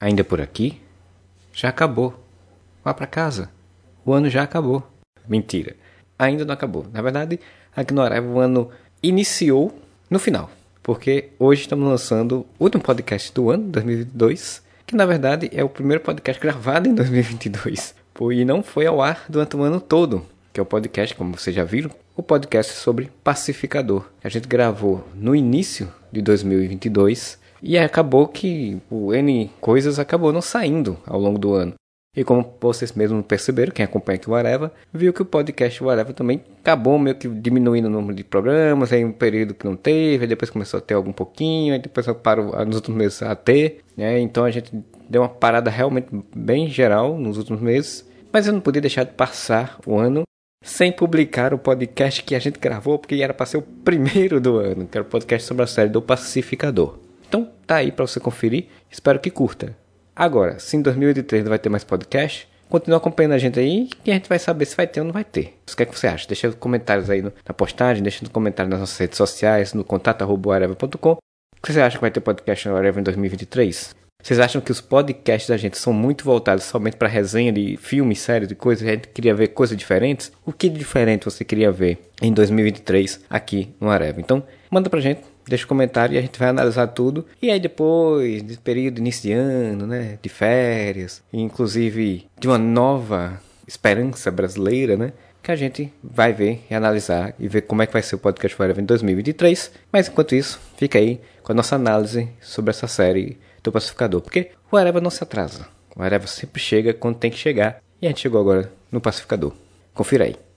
Ainda por aqui? Já acabou. Vá para casa. O ano já acabou. Mentira. Ainda não acabou. Na verdade, aqui no o ano iniciou no final. Porque hoje estamos lançando o último podcast do ano, 2022. Que na verdade é o primeiro podcast gravado em 2022. E não foi ao ar durante o ano todo. Que é o podcast, como vocês já viram, o podcast sobre pacificador. A gente gravou no início de 2022 e acabou que o N coisas acabou não saindo ao longo do ano. E como vocês mesmos perceberam, quem acompanha aqui o Areva, viu que o podcast o Areva também acabou meio que diminuindo o número de programas, aí um período que não teve, depois começou a ter algum pouquinho, aí depois parou nos últimos meses a ter, né? Então a gente deu uma parada realmente bem geral nos últimos meses, mas eu não podia deixar de passar o ano sem publicar o podcast que a gente gravou, porque era para ser o primeiro do ano, que era o podcast sobre a série do Pacificador. Então tá aí para você conferir. Espero que curta. Agora, se em 2023 não vai ter mais podcast, continua acompanhando a gente aí e a gente vai saber se vai ter ou não vai ter. O que, é que você acha? Deixa comentários aí na postagem, deixa no comentário nas nossas redes sociais, no contato.areva.com. O que você acha que vai ter podcast no Areva em 2023? Vocês acham que os podcasts da gente são muito voltados somente para resenha de filmes, séries e coisas? A gente queria ver coisas diferentes? O que de diferente você queria ver em 2023 aqui no Areva? Então, manda pra gente deixa um comentário e a gente vai analisar tudo. E aí depois, de período iniciando, né, de férias, inclusive de uma nova esperança brasileira, né, que a gente vai ver e analisar e ver como é que vai ser o podcast Forever em 2023. Mas enquanto isso, fica aí com a nossa análise sobre essa série do Pacificador, porque o Areva não se atrasa. O Areva sempre chega quando tem que chegar. E a gente chegou agora no Pacificador. Confira aí.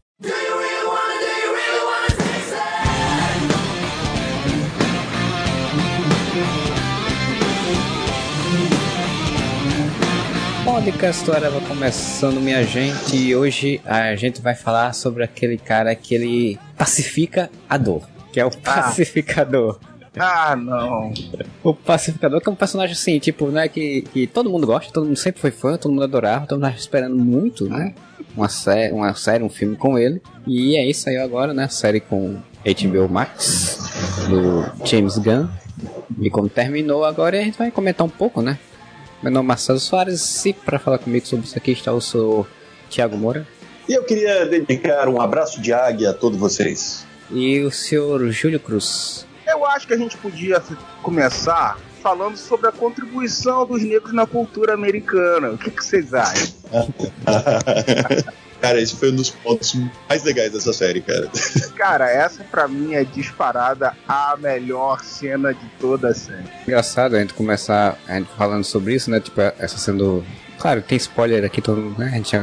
Podcast Areva começando, minha gente, e hoje a gente vai falar sobre aquele cara que ele pacifica a dor, que é o ah. pacificador. Ah, não. O pacificador que é um personagem assim, tipo, né, que, que todo mundo gosta, todo mundo sempre foi fã, todo mundo adorava, todo mundo esperando muito, né? Uma série, uma série, um filme com ele. E é isso aí agora, né? Série com HBO Max, do James Gunn. E como terminou agora, a gente vai comentar um pouco, né? Meu nome é Marcelo Soares e para falar comigo sobre isso aqui está o senhor Tiago Moura. E eu queria dedicar um abraço de águia a todos vocês. E o senhor Júlio Cruz. Eu acho que a gente podia começar falando sobre a contribuição dos negros na cultura americana. O que, que vocês acham? Cara, esse foi um dos pontos mais legais dessa série, cara. Cara, essa pra mim é disparada a melhor cena de toda a série. Engraçado a gente começar a gente falando sobre isso, né? Tipo, essa sendo. Claro, tem spoiler aqui, todo mundo, né? A gente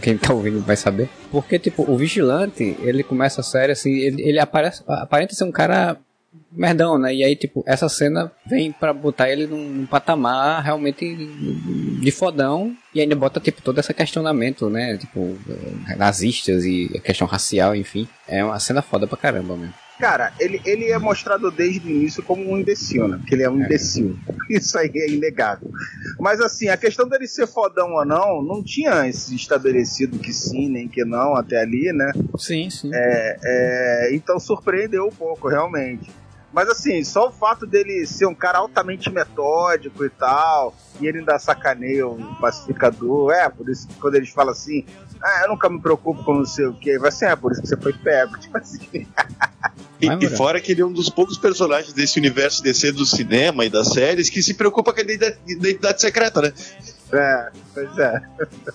quem tá ouvindo vai saber. Porque, tipo, o Vigilante, ele começa a série assim, ele, ele aparece, aparenta ser um cara merdão, né? E aí, tipo, essa cena vem para botar ele num, num, patamar realmente de fodão e ainda bota, tipo, todo esse questionamento, né? Tipo, eh, nazistas e a questão racial, enfim. É uma cena foda pra caramba mesmo. Cara, ele, ele é mostrado desde o início como um imbecil, né? Porque ele é um é. imbecil. Isso aí é inegável. Mas assim, a questão dele ser fodão ou não, não tinha esse estabelecido que sim, nem que não até ali, né? Sim, sim. É, é, então surpreendeu um pouco, realmente. Mas assim, só o fato dele ser um cara altamente metódico e tal, e ele ainda sacaneia o pacificador, é, por isso que quando eles falam assim, ah, eu nunca me preocupo com não sei o que, vai ser, é por isso que você foi pego, tipo assim. E, e, fora que ele é um dos poucos personagens desse universo DC do cinema e das séries que se preocupa com a identidade, secreta, né? É, pois é.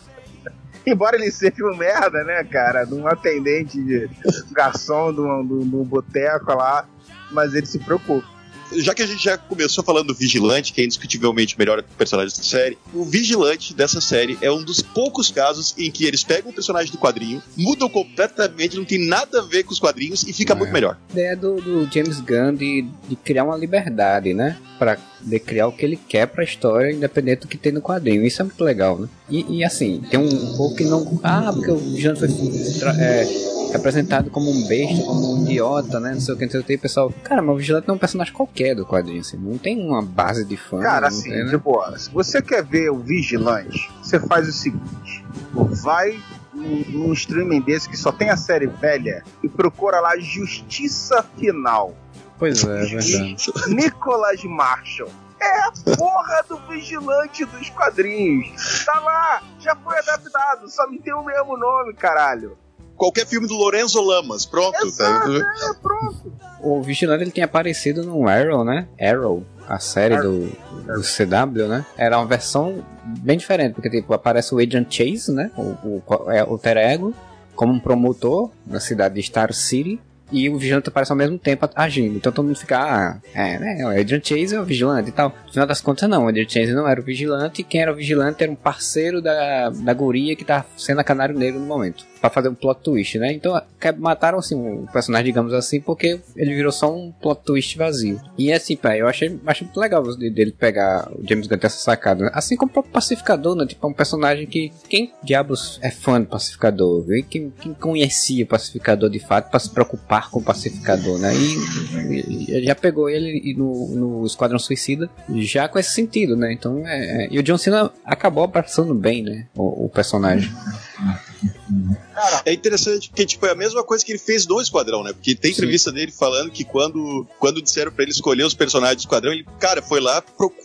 Embora ele seja um merda, né, cara? De um atendente, de um garçom de um, de um boteco lá mas ele se preocupa. Já que a gente já começou falando do Vigilante, que é indiscutivelmente o melhor personagem da série, o Vigilante dessa série é um dos poucos casos em que eles pegam um personagem do quadrinho, mudam completamente, não tem nada a ver com os quadrinhos e fica é. muito melhor. A ideia do, do James Gunn de, de, criar uma liberdade, né? Pra de criar o que ele quer pra história, independente do que tem no quadrinho. Isso é muito legal, né? E, e assim, tem um pouco que não. Ah, porque o Vigilante foi. É, representado como um besta, como um idiota, né? Não sei o que, não sei o que. pessoal, cara, mas o Vigilante é um personagem qualquer do quadrinho, assim. Não tem uma base de fã. Cara, assim, tem, né? tipo, se você quer ver o Vigilante, você faz o seguinte: vai num streaming desse que só tem a série velha e procura lá Justiça Final. Pois é, é verdade. Nicholas Marshall É a porra do vigilante dos quadrinhos. Tá lá, já foi adaptado, só não tem o mesmo nome, caralho. Qualquer filme do Lorenzo Lamas, pronto. tá? Exato, é, pronto. O Vigilante ele tinha aparecido no Arrow, né? Arrow, a série do, do CW, né? Era uma versão bem diferente, porque tipo, aparece o Agent Chase, né? O, o, é, o Alter Ego, como um promotor na cidade de Star City. E o vigilante aparece ao mesmo tempo agindo. Então todo mundo fica, ah, é, né? O Adrian Chase é o vigilante e tal. No final das contas, não. O Adrian Chase não era o vigilante. Quem era o vigilante era um parceiro da, da guria que tá sendo a canário negro no momento. Pra fazer um plot twist, né? Então que- mataram assim o personagem, digamos assim, porque ele virou só um plot twist vazio. E assim, pá, eu achei, achei muito legal de- dele pegar o James Gunn essa sacada. né? Assim como o próprio Pacificador, né? Tipo, é um personagem que. Quem diabos é fã do Pacificador? viu? E quem, quem conhecia o Pacificador de fato pra se preocupar com o Pacificador, né? E, e já pegou ele no, no Esquadrão Suicida já com esse sentido, né? Então é. é- E o John Cena acabou abraçando bem, né? O, o personagem. É interessante porque, tipo, é a mesma coisa que ele fez no Esquadrão, né? Porque tem Sim. entrevista dele falando que quando, quando disseram pra ele escolher os personagens do Esquadrão, ele, cara, foi lá,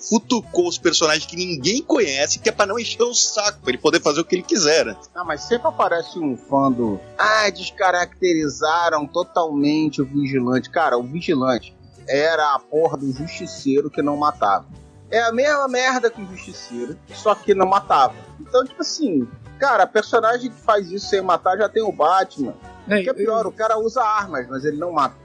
futucou os personagens que ninguém conhece, que é pra não encher o saco, pra ele poder fazer o que ele quiser, né? Ah, mas sempre aparece um fã do. Ah, descaracterizaram totalmente o vigilante. Cara, o vigilante era a porra do justiceiro que não matava. É a mesma merda que o justiceiro, só que não matava. Então, tipo assim, cara, personagem que faz isso sem matar já tem o Batman. O que é pior, o cara usa armas, mas ele não mata.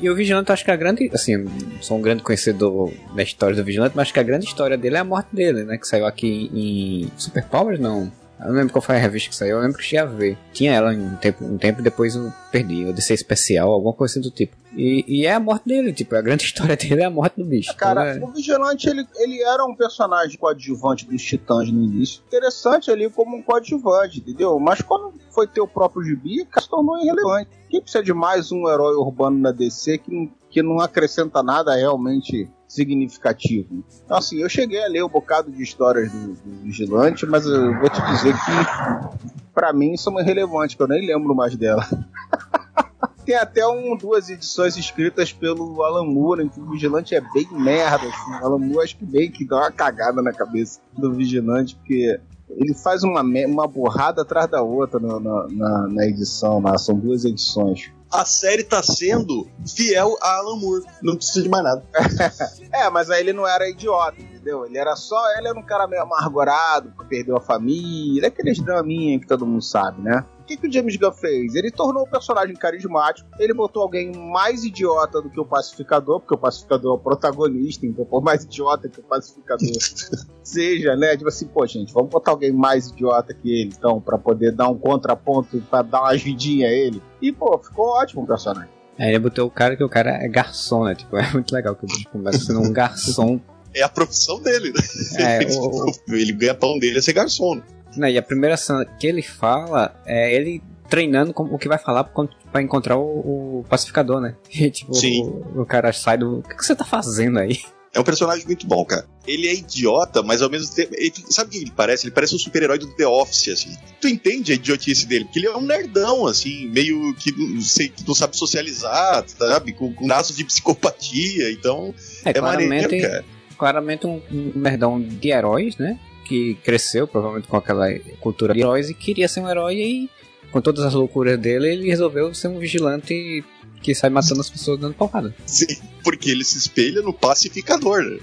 E o Vigilante, eu acho que a grande. Assim, sou um grande conhecedor da história do Vigilante, mas acho que a grande história dele é a morte dele, né? Que saiu aqui em Super Powers, não. Eu não lembro qual foi a revista que saiu, eu lembro que cheguei a ver. Tinha ela um tempo, um tempo depois eu perdi. Eu ser especial, alguma coisa do tipo. E, e é a morte dele, tipo, a grande história dele é a morte do bicho. Cara, Então, o Vigilante, ele, ele era um personagem coadjuvante dos Titãs no início. Interessante ali como um coadjuvante, entendeu? Mas quando foi ter o próprio gibi, se tornou irrelevante. Quem precisa de mais um herói urbano na DC que, não- que não acrescenta nada realmente significativo? Então, assim, eu cheguei a ler um bocado de histórias do, do Vigilante, mas eu vou te dizer que, pra mim, são irrelevantes, que eu nem lembro mais dela. Tem até um, duas edições escritas pelo Alan Moore, em que o Vigilante é bem merda. Assim. O Alan Moore acho que bem que dá uma cagada na cabeça do Vigilante, porque ele faz uma, uma borrada atrás da outra na, na, na- edição. São duas edições. A série tá sendo fiel a Alan Moore. Não precisa de mais nada. É, mas aí ele não era idiota, entendeu? Ele era só. Ele era um cara meio amargurado, que perdeu a família, aqueles draminha que todo mundo sabe, né? O que, que o James Gunn fez? Ele tornou o personagem carismático, ele botou alguém mais idiota do que o pacificador, porque o pacificador é o protagonista, então por mais idiota que o pacificador seja, né? Tipo assim, pô, gente, vamos botar alguém mais idiota que ele, então, pra poder dar um contraponto, pra dar uma ajudinha a ele. E, pô, ficou ótimo o personagem. Aí ele botou o cara que o cara é garçom, né? Tipo, é muito legal que o bicho começa sendo um garçom. É a profissão dele, né? É, o, Ele ganha pão dele é ser garçom. né? E a primeira cena que ele fala é ele treinando com o que vai falar pra encontrar o, o pacificador, né? E, tipo, Sim. O, o cara sai do. O que, que você tá fazendo aí? É um personagem muito bom, cara. Ele é idiota, mas ao mesmo tempo. ele- sabe o que ele parece? Ele parece um super-herói do The Office, assim. Tu entende a idiotice dele? Porque ele é um nerdão, assim, meio que não, sei, que não sabe socializar, sabe? Com, com traços de psicopatia. Então, É, é, maneiro, cara. Claramente um, um nerdão de heróis, né? Que cresceu provavelmente com aquela cultura de heróis e queria ser um herói e com todas as loucuras dele, ele resolveu ser um vigilante que sai matando as pessoas dando porrada. Sim, porque ele se espelha no pacificador, né?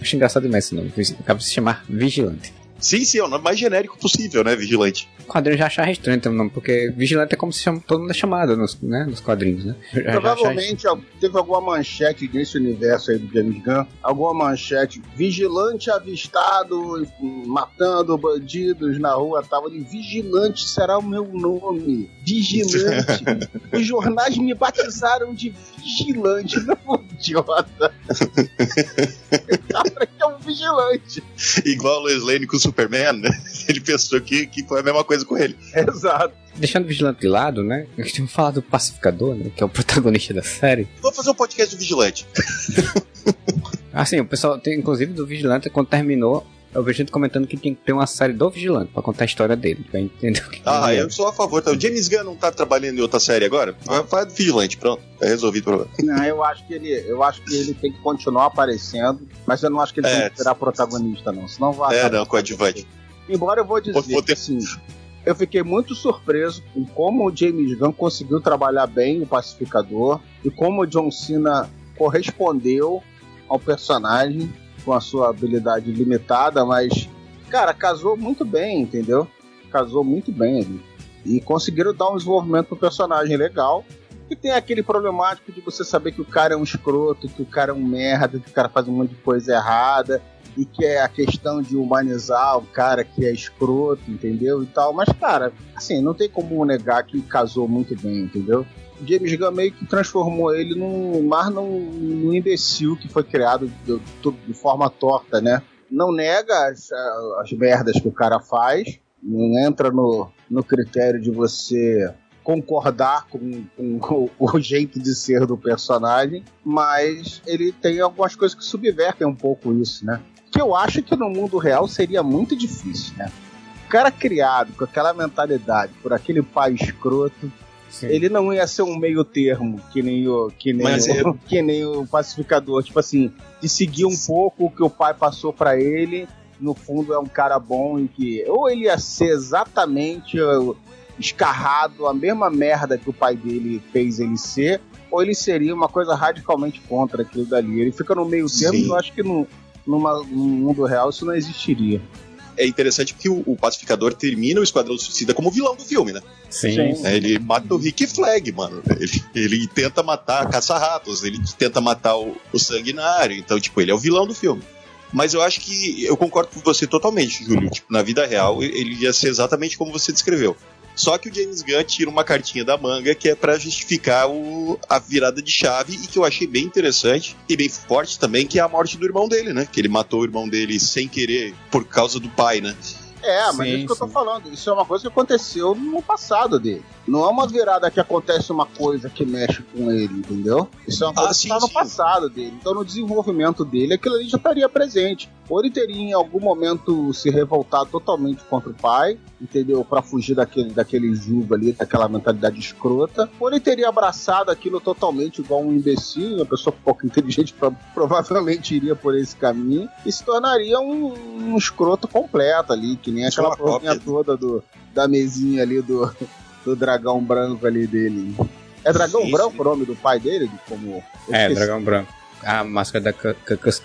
Acho engraçado demais esse nome. Acaba de se chamar Vigilante. Sim, sim, é o nome mais genérico possível, né? Vigilante. O quadrinho já achava estranho um nome, porque Vigilante é como se chama, todo mundo é chamado nos, né, nos quadrinhos, né? Já- Provavelmente teve alguma manchete nesse universo aí do James Gunn, alguma manchete, vigilante avistado matando bandidos na rua tal. Ele, vigilante será o meu nome. Vigilante. Os jornais me batizaram de vigilante, não idiota. Cara, que é um vigilante. Igual o Lane com Superman, né? Ele pensou que, que foi a mesma coisa com ele. Exato. Deixando o Vigilante de lado, né? A gente tem que falar do Pacificador, né? Que é o protagonista da série. Vamos fazer um podcast do Vigilante. Assim, o pessoal tem, inclusive, do Vigilante, quando terminou, Eu vejo gente comentando que tem que ter uma série do Vigilante pra contar a história dele, pra entender o que Ah, é. eu sou a favor. Então, o James Gunn não tá trabalhando em outra série agora? Vai, vai do Vigilante, pronto. É resolvido o problema. Não, eu acho que ele, eu acho que ele tem que continuar aparecendo, mas eu não acho que ele É. tem que virar protagonista, não. Senão vai. É, não, coadjuvante. Embora eu vou dizer Vou- vou ter- assim, eu fiquei muito surpreso com como o James Gunn conseguiu trabalhar bem o pacificador e como o John Cena correspondeu ao personagem com a sua habilidade limitada, mas cara, casou muito bem, entendeu? Casou muito bem ali. E conseguiram dar um desenvolvimento pro personagem legal. E tem aquele problemático de você saber que o cara é um escroto, que o cara é um merda, que o cara faz um monte de coisa errada e que é a questão de humanizar o cara que é escroto, entendeu? E tal. Mas, cara, assim, não tem como negar que casou muito bem, entendeu? James Gunn meio que transformou ele num mais num, num imbecil que foi criado de, de- forma torta, né? Não nega as, as merdas que o cara faz, não entra no, no critério de você concordar com, com o jeito de ser do personagem, mas ele tem algumas coisas que subvertem um pouco isso, né? Que eu acho que no mundo real seria muito difícil, né? O cara criado com aquela mentalidade por aquele pai escroto, Sim. ele não ia ser um meio termo que nem o que nem, Mas o, que nem o pacificador, tipo assim, de seguir um pouco o que o pai passou pra ele, no fundo é um cara bom e que ou ele ia ser exatamente escarrado a mesma merda que o pai dele fez ele ser, ou ele seria uma coisa radicalmente contra aquilo dali. Ele fica no meio termo, Sim. e eu acho que no, numa, no mundo real isso não existiria. É interessante porque o, o Pacificador termina o Esquadrão Suicida como vilão do filme, né? Sim. Sim. É, Ele mata o Rick Flag, mano. Ele, ele tenta matar caça-ratos, ele tenta matar o, o Sanguinário. Então, tipo, ele é o vilão do filme. Mas eu acho que eu concordo com você totalmente, Júlio. Tipo, na vida real, ele ia ser exatamente como você descreveu. Só que o James Gunn tira uma cartinha da manga que é pra justificar o, a virada de chave e que eu achei bem interessante e bem forte também, que é a morte do irmão dele, né? Que ele matou o irmão dele sem querer por causa do pai, né? É, mas Sim, é isso que eu tô sim. falando. Isso é uma coisa que aconteceu no passado dele. Não é uma virada que acontece uma coisa que mexe com ele, entendeu? Isso é uma coisa Ah, que sim, tá no sim. passado dele. Então, no desenvolvimento dele, aquilo ali já estaria presente. Ou ele teria em algum momento se revoltado totalmente contra o pai, entendeu? Pra fugir daquele, daquele jugo ali, daquela mentalidade escrota. Ou ele teria abraçado aquilo totalmente igual um imbecil, uma pessoa pouco inteligente pro- provavelmente iria por esse caminho e se tornaria um, um escroto completo ali, que nem aquela porrinha toda do, da mesinha ali do, do dragão branco ali dele. É dragão Sim, branco sim. o nome do pai dele? Como... É, dragão branco. A máscara da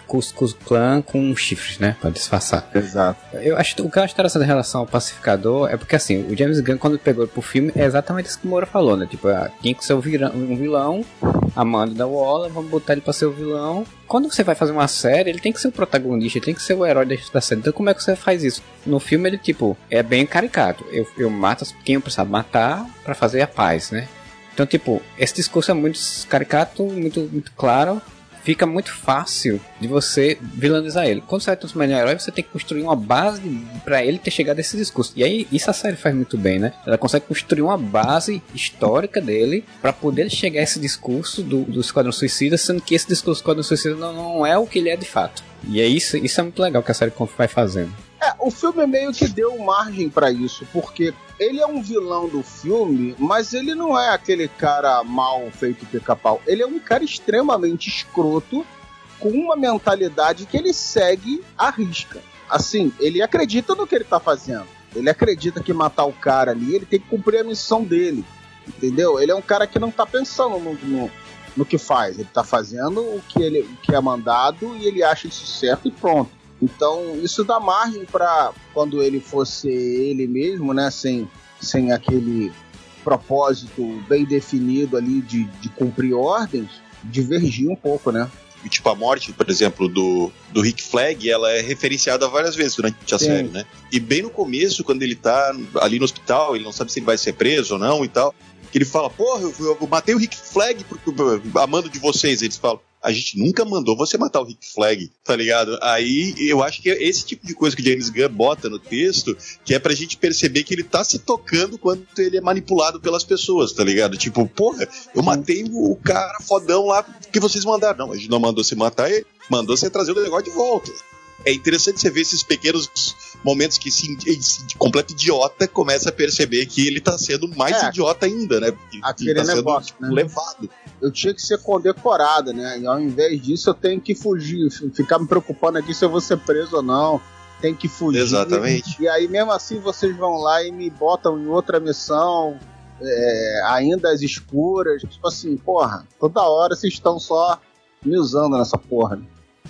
Cuscus Clan com chifres, né? Pra disfarçar. Exato. Eu acho o que eu acho interessante em relação ao pacificador é porque assim, o James Gunn, quando pegou pro filme, é exatamente isso que o Moura falou, né? Tipo, ah, tinha que ser um vilão, vilão a mando da Waller, vamos botar ele pra ser o vilão. Quando você vai fazer uma série, ele tem que ser o protagonista, ele tem que ser o herói da, série. Então, como é que você faz isso? No filme, ele, tipo, é bem caricato. Eu, eu mato as- quem eu precisar matar pra fazer a paz, né? Então, tipo, esse discurso é muito caricato, muito, muito claro. Fica muito fácil de você vilanizar ele. Quando você vai transformar em herói, você tem que construir uma base pra ele ter chegado a esse discurso. E aí, isso a série faz muito bem, né? Ela consegue construir uma base histórica dele pra poder chegar a esse discurso do, do Esquadrão Suicida, sendo que esse discurso do Esquadrão Suicida não, não é o que ele é de fato. E é isso, isso é muito legal que a série vai fazendo. É, o filme meio que deu margem pra isso, porque ele é um vilão do filme, mas ele não é aquele cara mal feito pica-pau. Ele é um cara extremamente escroto, com uma mentalidade que ele segue à risca. Assim, ele acredita no que ele tá fazendo. Ele acredita que matar o cara ali, ele tem que cumprir a missão dele. Entendeu? Ele é um cara que não tá pensando no, no, no que faz. Ele tá fazendo o que, ele, o que é mandado e ele acha isso certo e pronto. Então, isso dá margem para quando ele fosse ele mesmo, né, sem, sem aquele propósito bem definido ali de, de cumprir ordens, divergir um pouco, né? E, tipo, a morte, por exemplo, do, do Rick Flag, ela é referenciada várias vezes durante a Sim. série, né? E bem no começo, quando ele tá ali no hospital, ele não sabe se ele vai ser preso ou não e tal, que ele fala, porra, eu, eu matei o Rick Flag porque, a mando de vocês. Eles falam, a gente nunca mandou você matar o Rick Flag, tá ligado? Aí eu acho que é esse tipo de coisa que o James Gunn bota no texto, que é pra gente perceber que ele tá se tocando quando ele é manipulado pelas pessoas, tá ligado? Tipo, porra, eu matei o cara fodão lá que vocês mandaram. Não, a gente não mandou você matar ele, mandou você trazer o negócio de volta. É interessante você ver esses pequenos momentos que esse, esse completo idiota começa a perceber que ele tá sendo mais É. idiota ainda, né? Porque Aquele tá sendo negócio, tipo, né? levado. Eu tinha que ser condecorada, né? E ao invés disso, eu tenho que fugir, ficar me preocupando aqui se eu vou ser preso ou não. Tem que fugir. Exatamente. E aí, mesmo assim, vocês vão lá e me botam em outra missão, é, ainda às escuras. Tipo assim, porra, toda hora vocês estão só me usando nessa porra. né?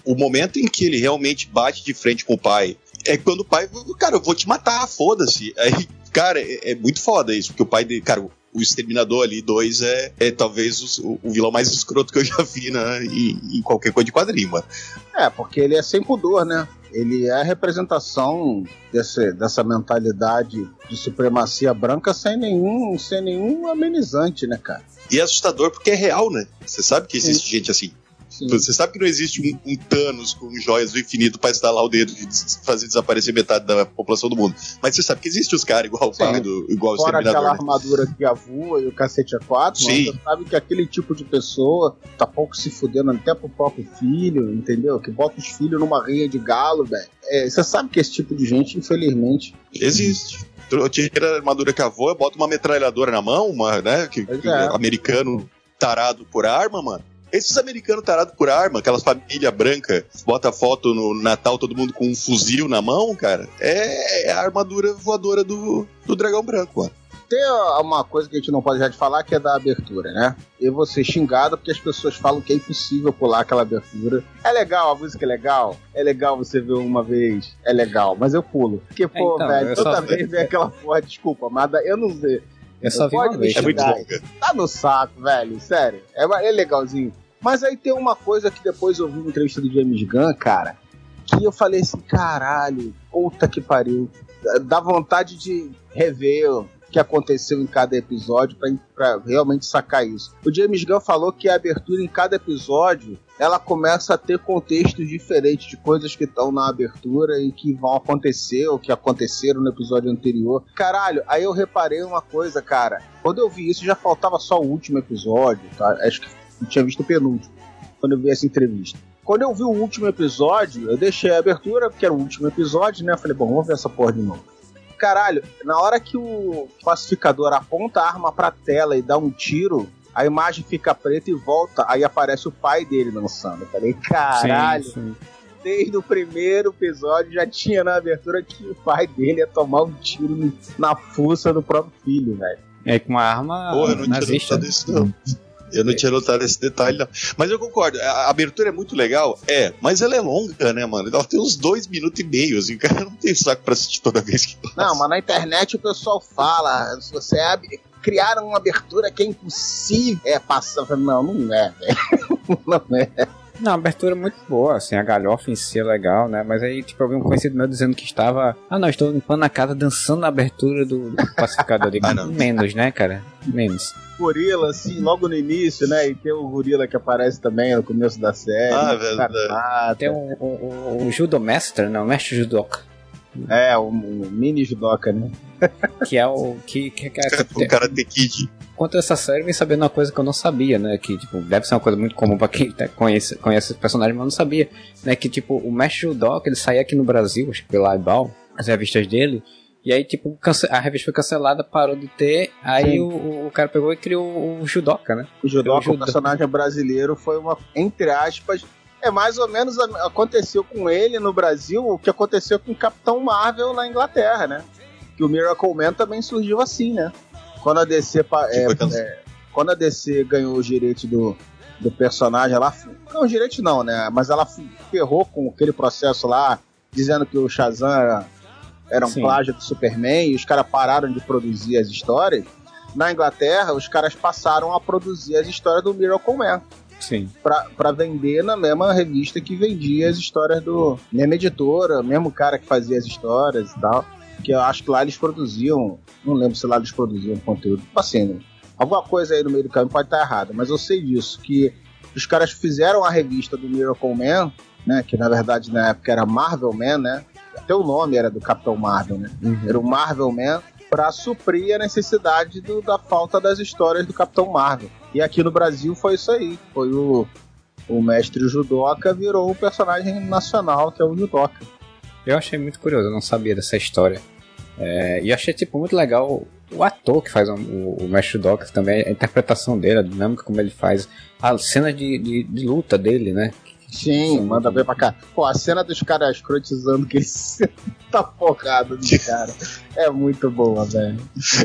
O momento em que ele realmente bate de frente com o pai é quando o pai, cara, eu vou te matar, foda-se. Aí, cara, é, é muito foda isso, porque o pai dele, cara, o Exterminador ali, dois, é, é talvez o, o vilão mais escroto que eu já vi né, em, em qualquer coisa de quadrinho, mano. É, porque ele é sem pudor, né? Ele é a representação desse, dessa mentalidade de supremacia branca sem nenhum, sem nenhum amenizante, né, cara? E é assustador porque é real, né? Você sabe que existe gente assim. Sim. Você sabe que não existe um, um Thanos com joias do infinito pra estalar o dedo e des- fazer desaparecer metade da população do mundo. Mas você sabe que existe os caras igual o Sim. pai do igual o Fora aquela né? armadura que avua e o cacete a quatro, mas Sim. você sabe que aquele tipo de pessoa tá pouco se fudendo até pro próprio filho, entendeu? Que bota os filhos numa rinha de galo, velho. É, você sabe que esse tipo de gente, infelizmente, Existe. Eu tiro a armadura que avô, bota uma metralhadora na mão, uma, né? Que é. americano tarado por arma, mano. Esses americanos tarados por arma, aquelas família branca, bota foto no Natal, todo mundo com um fuzil na mão, cara, é a armadura voadora do, do dragão branco, mano. tem uma coisa que a gente não pode deixar de falar que é da abertura, né? Eu vou ser xingado porque as pessoas falam que é impossível pular aquela abertura. É legal, a música é legal, é legal você ver uma vez, é legal, mas eu pulo. Porque, pô, então, velho, eu só toda vi- vez vem aquela porra, desculpa, mas eu não sei. Eu só vi uma vez. É muito longa. Tá no saco, velho, sério. É, é legalzinho. Mas aí tem uma coisa que depois eu vi uma entrevista do James Gunn, cara, que eu falei assim, caralho, puta que pariu. Dá vontade de rever o que aconteceu em cada episódio pra realmente sacar isso. O James Gunn falou que a abertura em cada episódio ela começa a ter contextos diferentes de coisas que estão na abertura e que vão acontecer ou que aconteceram no episódio anterior. Caralho, aí eu reparei uma coisa, cara. Quando eu vi isso, já faltava só o último episódio, tá? Acho que eu tinha visto o penúltimo, quando eu vi essa entrevista. Quando eu vi o último episódio, eu deixei a abertura, porque era o último episódio, né? Eu falei, bom, vamos ver essa porra de novo. Caralho, na hora que o pacificador aponta a arma pra tela e dá um tiro, a imagem fica preta e volta, aí aparece o pai dele dançando. Eu falei, caralho, Sim, sim. desde o primeiro episódio já tinha na abertura que o pai dele ia tomar um tiro na fuça do próprio filho, velho. É com uma arma Porra, eu não tinha nazista. notado isso, não. Eu não tinha notado esse detalhe, não. Mas eu concordo, a abertura é muito legal, é, mas ela é longa, né, mano? Ela tem uns dois minutos e meio, assim, o cara não tem saco pra assistir toda vez que passa. Não, mas na internet o pessoal fala, se você abre, criaram uma abertura que é impossível é passar. Não, não é, velho. Não é. Não, a abertura é muito boa, assim, a galhofa em si é legal, né? Mas aí, tipo, eu vi um conhecido meu dizendo que estava. Ah, não, estou limpando a casa dançando na abertura do, do pacificador. Digo, Ah, não. Menos, né, cara? Menos. Gorila, assim, logo no início, né? E tem o gorila que aparece também no começo da série. Ah, né, verdade. Tem o, o, o, o judomestre, né? O mestre judoca. É, o, o mini judoca, né? Que é o. Que, que, que, O Karate Kid. Quanto a essa série, eu vim sabendo uma coisa que eu não sabia, né? Que, tipo, deve ser uma coisa muito comum pra quem tá- conhece, conhece esse personagem, mas eu não sabia. Né? Que, tipo, o Mestre Judoka, ele saía aqui no Brasil, acho que pela Ibal, as revistas dele. E aí, tipo, a revista foi cancelada, parou de ter. Aí o, o- o cara pegou e criou o Judoka, né? O judoca, O judo- o personagem brasileiro, foi uma, entre aspas, é mais ou menos aconteceu com ele no Brasil o que aconteceu com o Capitão Marvel na Inglaterra, né? Que o Miracle Man também surgiu assim, né? Quando a DC, é, é, quando a DC ganhou os direitos do, do personagem, ela não os direitos não, né? Mas ela ferrou com aquele processo lá, dizendo que o Shazam era, era um Sim. plágio do Superman e os caras pararam de produzir as histórias. Na Inglaterra, os caras passaram a produzir as histórias do Miracle Man Sim. pra, pra vender na mesma revista que vendia as histórias do. Mesma editora, mesmo cara que fazia as histórias e tal. Que eu acho que lá eles produziam. Não lembro se lá eles produziam conteúdo. Assim, alguma coisa aí no meio do caminho pode estar errada, mas eu sei disso. Que os caras fizeram a revista do Miracle Man, né? Que na verdade na época era Marvel Man, né? Até o nome era do Capitão Marvel, né? Era o Marvel Man para suprir a necessidade do- da falta das histórias do Capitão Marvel. E aqui no Brasil foi isso aí. Foi o, o mestre judoca virou o personagem nacional, que é o judoca. Eu achei muito curioso, eu não sabia dessa história. É, e achei tipo muito legal o ator que faz o, o, mestre judoca também, a interpretação dele, a dinâmica como ele faz, a cena de, de, de luta dele, né? Sim, manda ver pra cá. Pô, a cena dos caras escrotizando que ele senta porrada dos caras é muito boa, velho.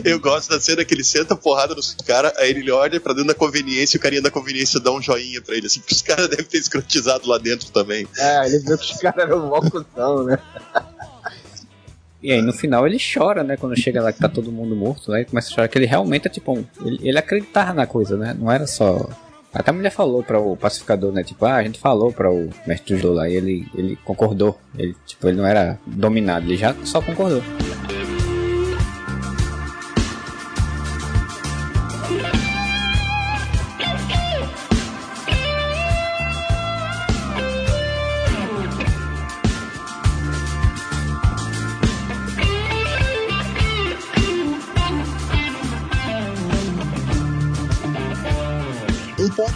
Eu gosto da cena que ele senta porrada nos caras, aí ele olha pra dentro da conveniência e o carinha da conveniência dá um joinha pra ele, assim, porque os caras devem ter escrotizado lá dentro também. É, ele viu que os caras eram mó né? E aí no final ele chora, né? Quando chega lá que tá todo mundo morto, né? Ele começa a chorar que ele realmente é tipo um. Ele, ele acreditava na coisa, né? Não era só até a mulher falou para o pacificador, né? Tipo, ah, a gente falou para o mestre do lá e ele, ele concordou. Ele, tipo, ele não era dominado, ele já só concordou.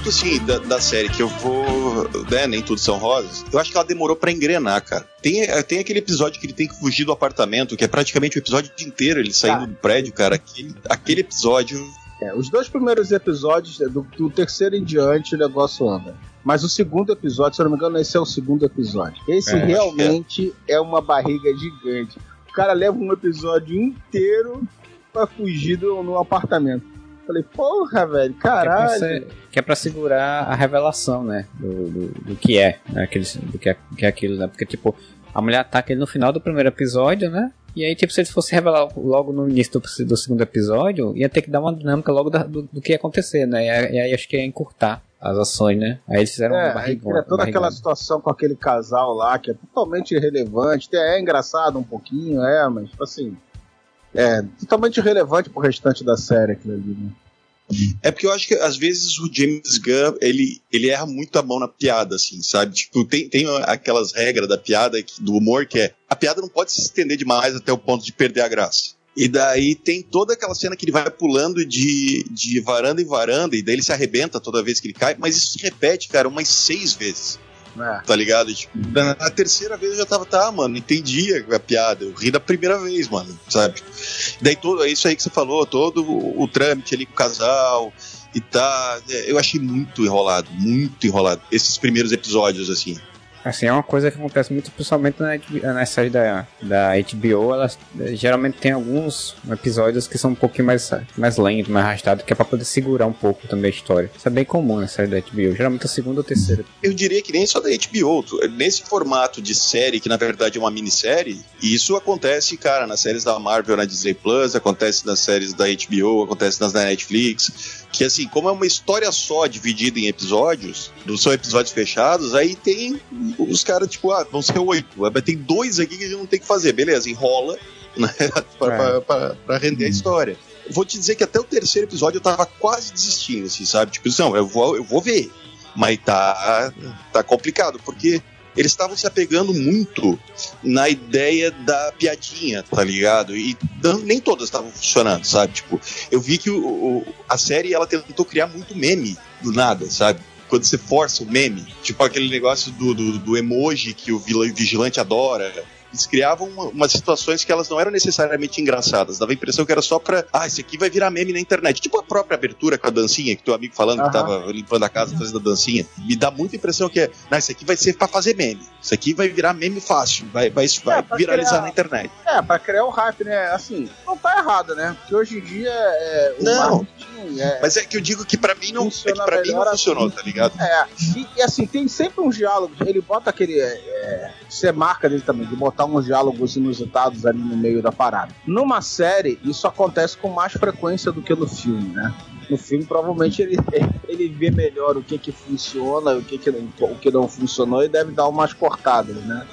Ponto, assim, da, da, série que eu vou. Né, nem tudo são rosas. Eu acho que ela demorou para engrenar, cara. Tem, tem aquele episódio que ele tem que fugir do apartamento, que é praticamente o episódio inteiro ele saindo tá. do prédio, cara. Aquele, aquele episódio. É, os dois primeiros episódios, do, do terceiro em diante, o negócio anda. Mas o segundo episódio, se eu não me engano, esse é o segundo episódio. Esse é, realmente é. é uma barriga gigante. O cara leva um episódio inteiro pra fugir do, no apartamento. Falei, porra, velho, caralho. Que é, pra, que é pra segurar a revelação, né? Do, do, do que é, né? Aquele, do que é, que é aquilo, né? Porque, tipo, a mulher ataca ele no final do primeiro episódio, né? E aí, tipo, se ele fosse revelar logo no início do, do segundo episódio, ia ter que dar uma dinâmica logo da, do, do, que ia acontecer, né? E aí acho que ia encurtar as ações, né? Aí eles fizeram é, uma barriga. Aí toda aquela situação com aquele casal lá, que é totalmente irrelevante. É engraçado um pouquinho, é, mas, tipo assim, é totalmente irrelevante pro restante da série aquilo ali, né? É porque eu acho que às vezes o James Gunn ele, ele erra muito a mão na piada, assim, sabe? Tipo, tem, tem aquelas regras da piada, do humor, que é a piada não pode se estender demais até o ponto de perder a graça. E daí tem toda aquela cena que ele vai pulando de, de varanda em varanda, e daí ele se arrebenta toda vez que ele cai, mas isso se repete, cara, umas seis vezes. É. Tá ligado? Tipo, na, na, terceira vez eu já tava, tá, mano, entendi a piada. Eu ri da primeira vez, mano, sabe? Daí todo, é isso aí que você falou, todo o, o trâmite ali com o casal e tá. É, eu achei muito enrolado, muito enrolado. Esses primeiros episódios, assim. Assim, é uma coisa que acontece muito, principalmente na, na série da, da HBO, elas geralmente tem alguns episódios que são um pouquinho mais, mais lentos, mais arrastados, que é pra poder segurar um pouco também a história. Isso é bem comum na série da HBO, geralmente a segunda ou terceira. Eu diria que nem só da HBO, nesse formato de série, que na verdade é uma minissérie, isso acontece, cara, nas séries da Marvel na Disney Plus, acontece nas séries da HBO, acontece nas da Netflix, que assim, como é uma história só dividida em episódios, não são episódios fechados, aí tem os caras, tipo, ah, vão ser oito. Tem dois aqui que a gente não tem que fazer. Beleza, enrola né, para é. render a história. Vou te dizer que até o terceiro episódio eu tava quase desistindo, assim, sabe? Tipo, não, eu vou, eu vou ver. Mas tá, tá complicado, porque eles estavam se apegando muito na ideia da piadinha, tá ligado? E nem todas estavam funcionando, sabe? Tipo, eu vi que o, o, a série ela tentou criar muito meme do nada, sabe? Quando você força o meme, tipo aquele negócio do, do, do emoji que o vigilante adora, eles criavam uma, umas situações que elas não eram necessariamente engraçadas. Dava a impressão que era só pra. Ah, isso aqui vai virar meme na internet. Tipo a própria abertura com a dancinha, que teu amigo falando que tava limpando a casa fazendo a dancinha. Me dá muita impressão que é. Não, isso aqui vai ser pra fazer meme. Isso aqui vai virar meme fácil. Vai, vai, vai é, viralizar criar... na internet. É, pra criar o hype, né? Assim, não tá errado, né? Porque hoje em dia é. não. É, mas é que eu digo que para mim não, é que pra mim não funcionou, assim. tá ligado? É, e, e, assim, tem sempre uns diálogos. Ele bota aquele. É, isso é marca dele também, de botar uns diálogos inusitados ali no meio da parada. Numa série, isso acontece com mais frequência do que no filme, né? No filme, provavelmente, ele, ele vê melhor o que que funciona, o que que não, o que não funcionou e deve dar umas cortadas, né?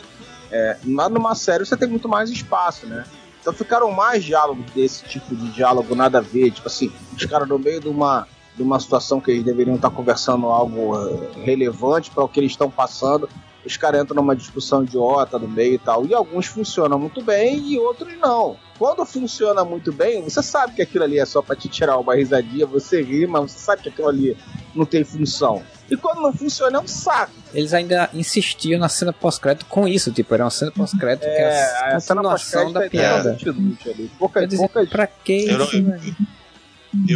É, mas numa série você tem muito mais espaço, né? Então ficaram mais diálogos desse tipo de diálogo nada a ver, tipo assim, os caras no meio de uma de uma situação que eles deveriam estar conversando algo eh, relevante para o que eles estão passando, os caras entram numa discussão idiota no meio e tal. E alguns funcionam muito bem e outros não. Quando funciona muito bem, você sabe que aquilo ali é só pra te tirar uma risadinha, você ri, mas você sabe que aquilo ali não tem função. E quando não funciona, é um saco. Eles ainda insistiam na cena pós-crédito com isso, tipo, era uma cena pós-crédito é, que era a continuação da piada. Pouca, dizer, pouca... Pra que isso, não, eu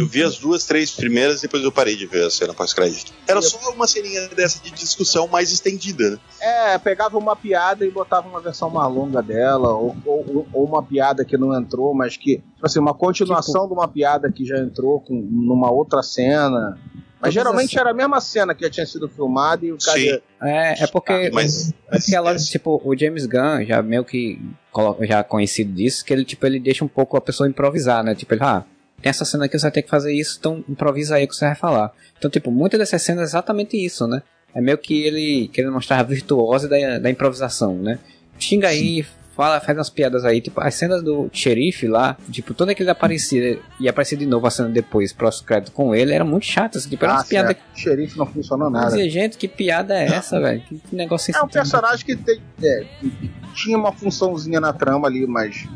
vi as duas, três primeiras e depois eu parei de ver a cena pós-crédito. Era só uma ceninha dessa de discussão mais estendida, né? É, pegava uma piada e botava uma versão mais longa dela, ou, ou, ou uma piada que não entrou, mas que. Tipo assim, uma continuação tipo... de uma piada que já entrou com, numa outra cena. Mas geralmente era a mesma cena que já tinha sido filmada e o cara. Sim. É, é porque. Ah, mas, é porque ela, tipo, o James Gunn já meio que já conhecido disso, que ele, tipo, ele deixa um pouco a pessoa improvisar, né? Tipo, ele, ah, essa cena aqui, você vai ter que fazer isso, então improvisa aí o que você vai falar. Então, tipo, muitas dessas cenas é exatamente isso, né? É meio que ele querendo mostrar a virtuose da, da improvisação, né? Xinga aí, fala, faz umas piadas aí, tipo, as cenas do xerife lá, tipo, toda que ele aparecia e aparecia de novo a cena depois, próximo crédito com ele, era muito chato, assim, tipo, era ah, umas piadas. Que... xerife não funcionou nada. Dizia, gente, que piada é essa, velho? Que, que negócio É um personagem que tem, é, tinha uma funçãozinha na trama ali, mas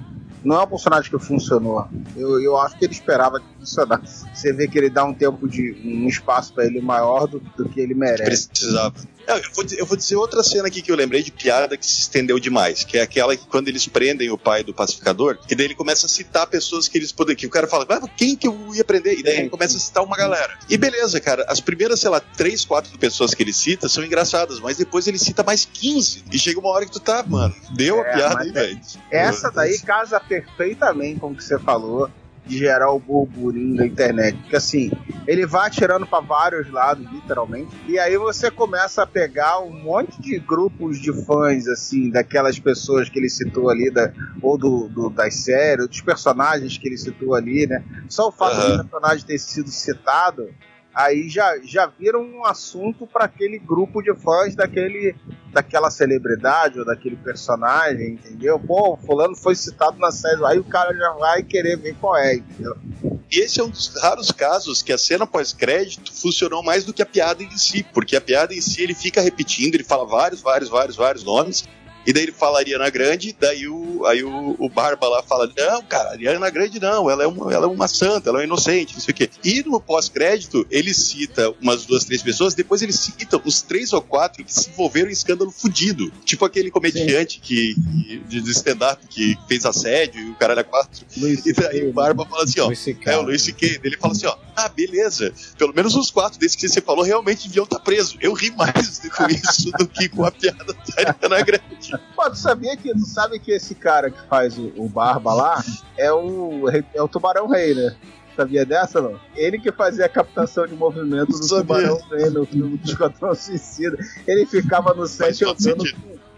não é um personagem que funcionou. Eu, eu acho que ele esperava funcionasse. Você vê que ele dá um tempo de um espaço para ele maior do, do, que ele merece. Precisava. Eu vou, dizer, eu vou, dizer, outra cena aqui que eu lembrei de piada que se estendeu demais, que é aquela que quando eles prendem o pai do pacificador, que daí ele começa a citar pessoas que eles poderiam. Que o cara fala, mas quem que eu ia prender? E daí ele começa a citar uma galera. E beleza, cara, as primeiras, sei lá, três, quatro pessoas que ele cita são engraçadas, mas depois ele cita mais 15. E chega uma hora que tu tá, mano, deu a é, piada aí, velho. Essa daí casa perfeitamente com o que você falou de gerar o burburinho da internet. Porque assim, ele vai atirando para vários lados, literalmente. E aí você começa a pegar um monte de grupos de fãs, assim, daquelas pessoas que ele citou ali, da, ou do, do das séries, dos personagens que ele citou ali, né? Só o fato uhum. do personagem ter sido citado aí já, já vira um assunto para aquele grupo de fãs daquele, daquela celebridade ou daquele personagem, entendeu? Pô, fulano foi citado na série, aí o cara já vai querer ver qual é, entendeu? E esse é um dos raros casos que a cena pós-crédito funcionou mais do que a piada em si, porque a piada em si ele fica repetindo, ele fala vários, vários, vários, vários nomes, e daí ele fala Ariana Grande, daí o, aí o, o Barba lá fala: Não, cara, Ariana Grande não, ela é uma, ela é uma santa, ela é inocente, não sei o quê. E no pós-crédito, ele cita umas duas, três pessoas, depois ele cita os três ou quatro que se envolveram em escândalo fudido. Tipo aquele comediante que, que, de stand-up que fez assédio e o caralho é quatro. Luiz e daí o Barba fala assim: ó, é o Luiz C.K. Ele fala assim: ó, ah, beleza, pelo menos os quatro desses que você falou realmente deviam estar presos. Eu ri mais com isso do que com a piada da Ariana Grande. Pô, tu sabia que tu sabe que esse cara que faz o, o Barba lá é o, é o Tubarão Rei, né? Sabia dessa, não? Ele que fazia a captação de movimento do Tubarão Rei no filme do Esquadrão Suicida. Ele ficava no set usando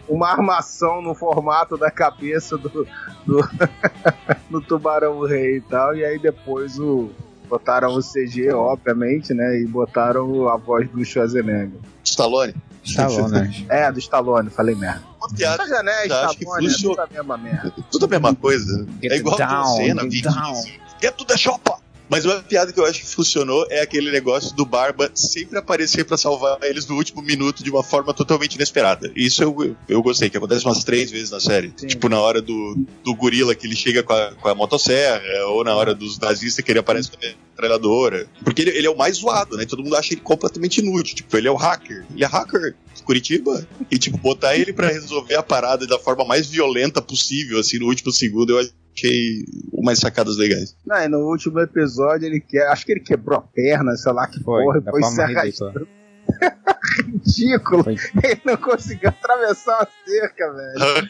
uma armação no formato da cabeça do, do, do Tubarão Rei e tal. E aí depois o, botaram o CG, obviamente, né? E botaram a voz do Schwarzenegger. Stallone? Stallone. é, do Stallone, falei merda. Uma piada. Mas, né, Stallone, é tudo a mesma merda. Tudo a mesma coisa. Get é igual down, a cena, down. Get to the shopper! Mas uma piada que eu acho que funcionou é aquele negócio do Barba sempre aparecer para salvar eles no último minuto de uma forma totalmente inesperada. Isso eu, eu gostei, que acontece umas três vezes na série. Sim. Tipo, na hora do, do gorila que ele chega com a, com a motosserra, ou na hora dos nazistas que ele aparece com a metralhadora. Porque ele, ele, é o mais zoado, né? Todo mundo acha ele completamente inútil. Tipo, ele é o hacker. Ele é hacker de Curitiba. E, tipo, botar ele para resolver a parada da forma mais violenta possível, assim, no último segundo, eu acho achei umas sacadas legais. Não, e no último episódio ele quer. Acho que ele quebrou a perna, sei lá que foi, porra, foi se arrastando. Ridículo. Foi. Ele não conseguiu atravessar a cerca, velho.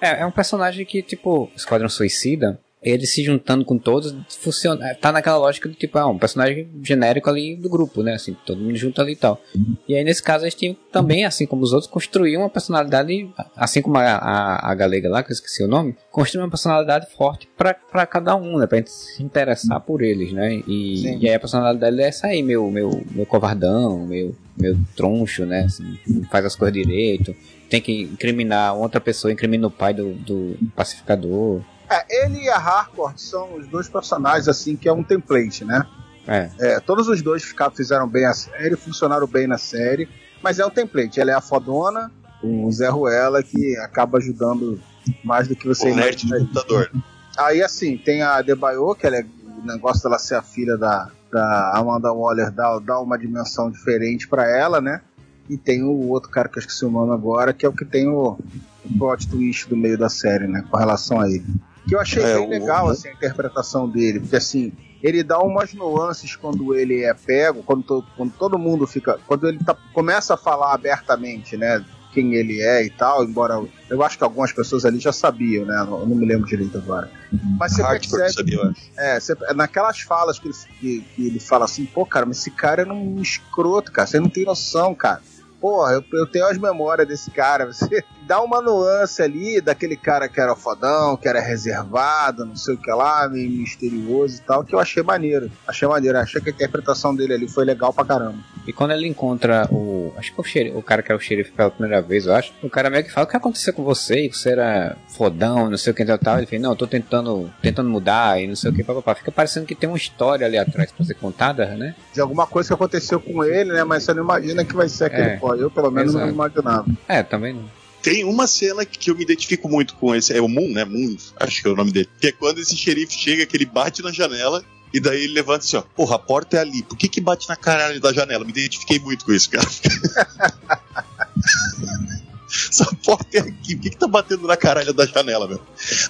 é, é um personagem que, tipo, Esquadrão Suicida, ele se juntando com todos, funciona, tá naquela lógica do tipo, ah, um personagem genérico ali do grupo, né, assim, todo mundo junto ali e tal. E aí nesse caso a gente tem também, assim como os outros, construir uma personalidade, assim como a, a, a galega lá, que eu esqueci o nome, construir uma personalidade forte para cada um, né, pra gente se interessar por eles, né, e, e aí a personalidade é essa aí, meu, meu, meu covardão, meu, meu troncho, né, assim, faz as coisas direito, tem que incriminar outra pessoa, incrimina o pai do, do pacificador, é, ele e a Harcourt são os dois personagens, assim, que é um template, né? É. é todos os dois ficaram, fizeram bem a série, funcionaram bem na série. Mas é um template, ela é a fodona, o Zé Ruela que acaba ajudando mais do que você o nerd computador. Aí assim, tem a Debaio, que ela é, o negócio dela ser a filha da, da Amanda Waller dá, dá uma dimensão diferente para ela, né? E tem o outro cara que eu esqueci o nome agora, que é o que tem o, o plot twist do meio da série, né? Com relação a ele. Que eu achei é, bem o... legal assim, a interpretação dele, porque assim, ele dá umas nuances quando ele é pego, quando, to, quando todo mundo fica. Quando ele tá, começa a falar abertamente, né? Quem ele é e tal, embora eu acho que algumas pessoas ali já sabiam, né? Eu não me lembro direito agora. Mas você percebe. Sabia, é, você, naquelas falas que ele, que, que ele fala assim, pô, cara, mas esse cara é um escroto, cara. Você não tem noção, cara porra, eu, eu tenho as memórias desse cara. Você dá uma nuance ali daquele cara que era fodão, que era reservado, não sei o que lá, meio misterioso e tal, que eu achei maneiro. Achei maneiro, achei que a interpretação dele ali foi legal pra caramba. E quando ele encontra o. Acho que o, xerife, o cara que é o xerife pela primeira vez, eu acho. O cara meio que fala: O que aconteceu com você? Você era fodão, não sei o que tal. Ele fala: Não, eu tô tentando, tentando mudar e não sei o que. Papapá. Fica parecendo que tem uma história ali atrás pra ser contada, né? De alguma coisa que aconteceu com ele, né? Mas você não imagina que vai ser aquele é, pó. Eu, pelo menos, exato. não imaginava. É, também não. Tem uma cena que eu me identifico muito com esse. É o Moon, né? Moon, acho que é o nome dele. Que é quando esse xerife chega, que ele bate na janela e daí ele levanta assim, ó, porra, a porta é ali. Por que que bate na caralho da janela? Me identifiquei muito com isso, cara. Essa porta é aqui. Por que, que tá batendo na caralho da janela, meu?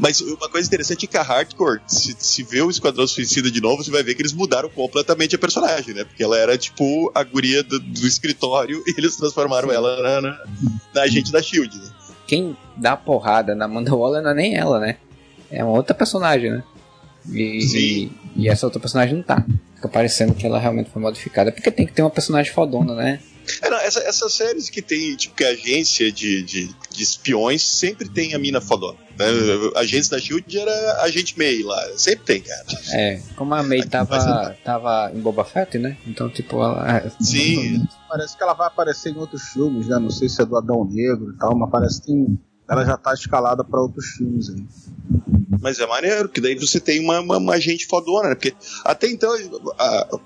Mas uma coisa interessante é que a Hardcore, se, se vê o Esquadrão Suicida de novo, você vai ver que eles mudaram completamente a personagem, né? Porque ela era tipo a guria do, do escritório e eles transformaram ela na, na, na agente da Shield, né? Quem dá porrada na Amanda Waller não é nem ela, né? É uma outra personagem, né? E, e, e, essa outra personagem não tá. Fica parecendo que ela realmente foi modificada. Porque tem que ter uma personagem fodona, né? É, não, essa, essas séries que tem, tipo, que a agência de, de, de, espiões sempre tem a mina fodona. Né? A agência da Shield era a gente May lá. Sempre tem, cara. É, como a May tava, tava em Boba Fett, né? Então, tipo, ela. É, Sim. Parece que ela vai aparecer em outros filmes, né? Não sei se é do Adão Negro e tal, mas parece que tem ela já tá escalada para outros filmes aí. Mas é maneiro, que daí você tem uma, uma, uma gente fodona, né? Porque até então,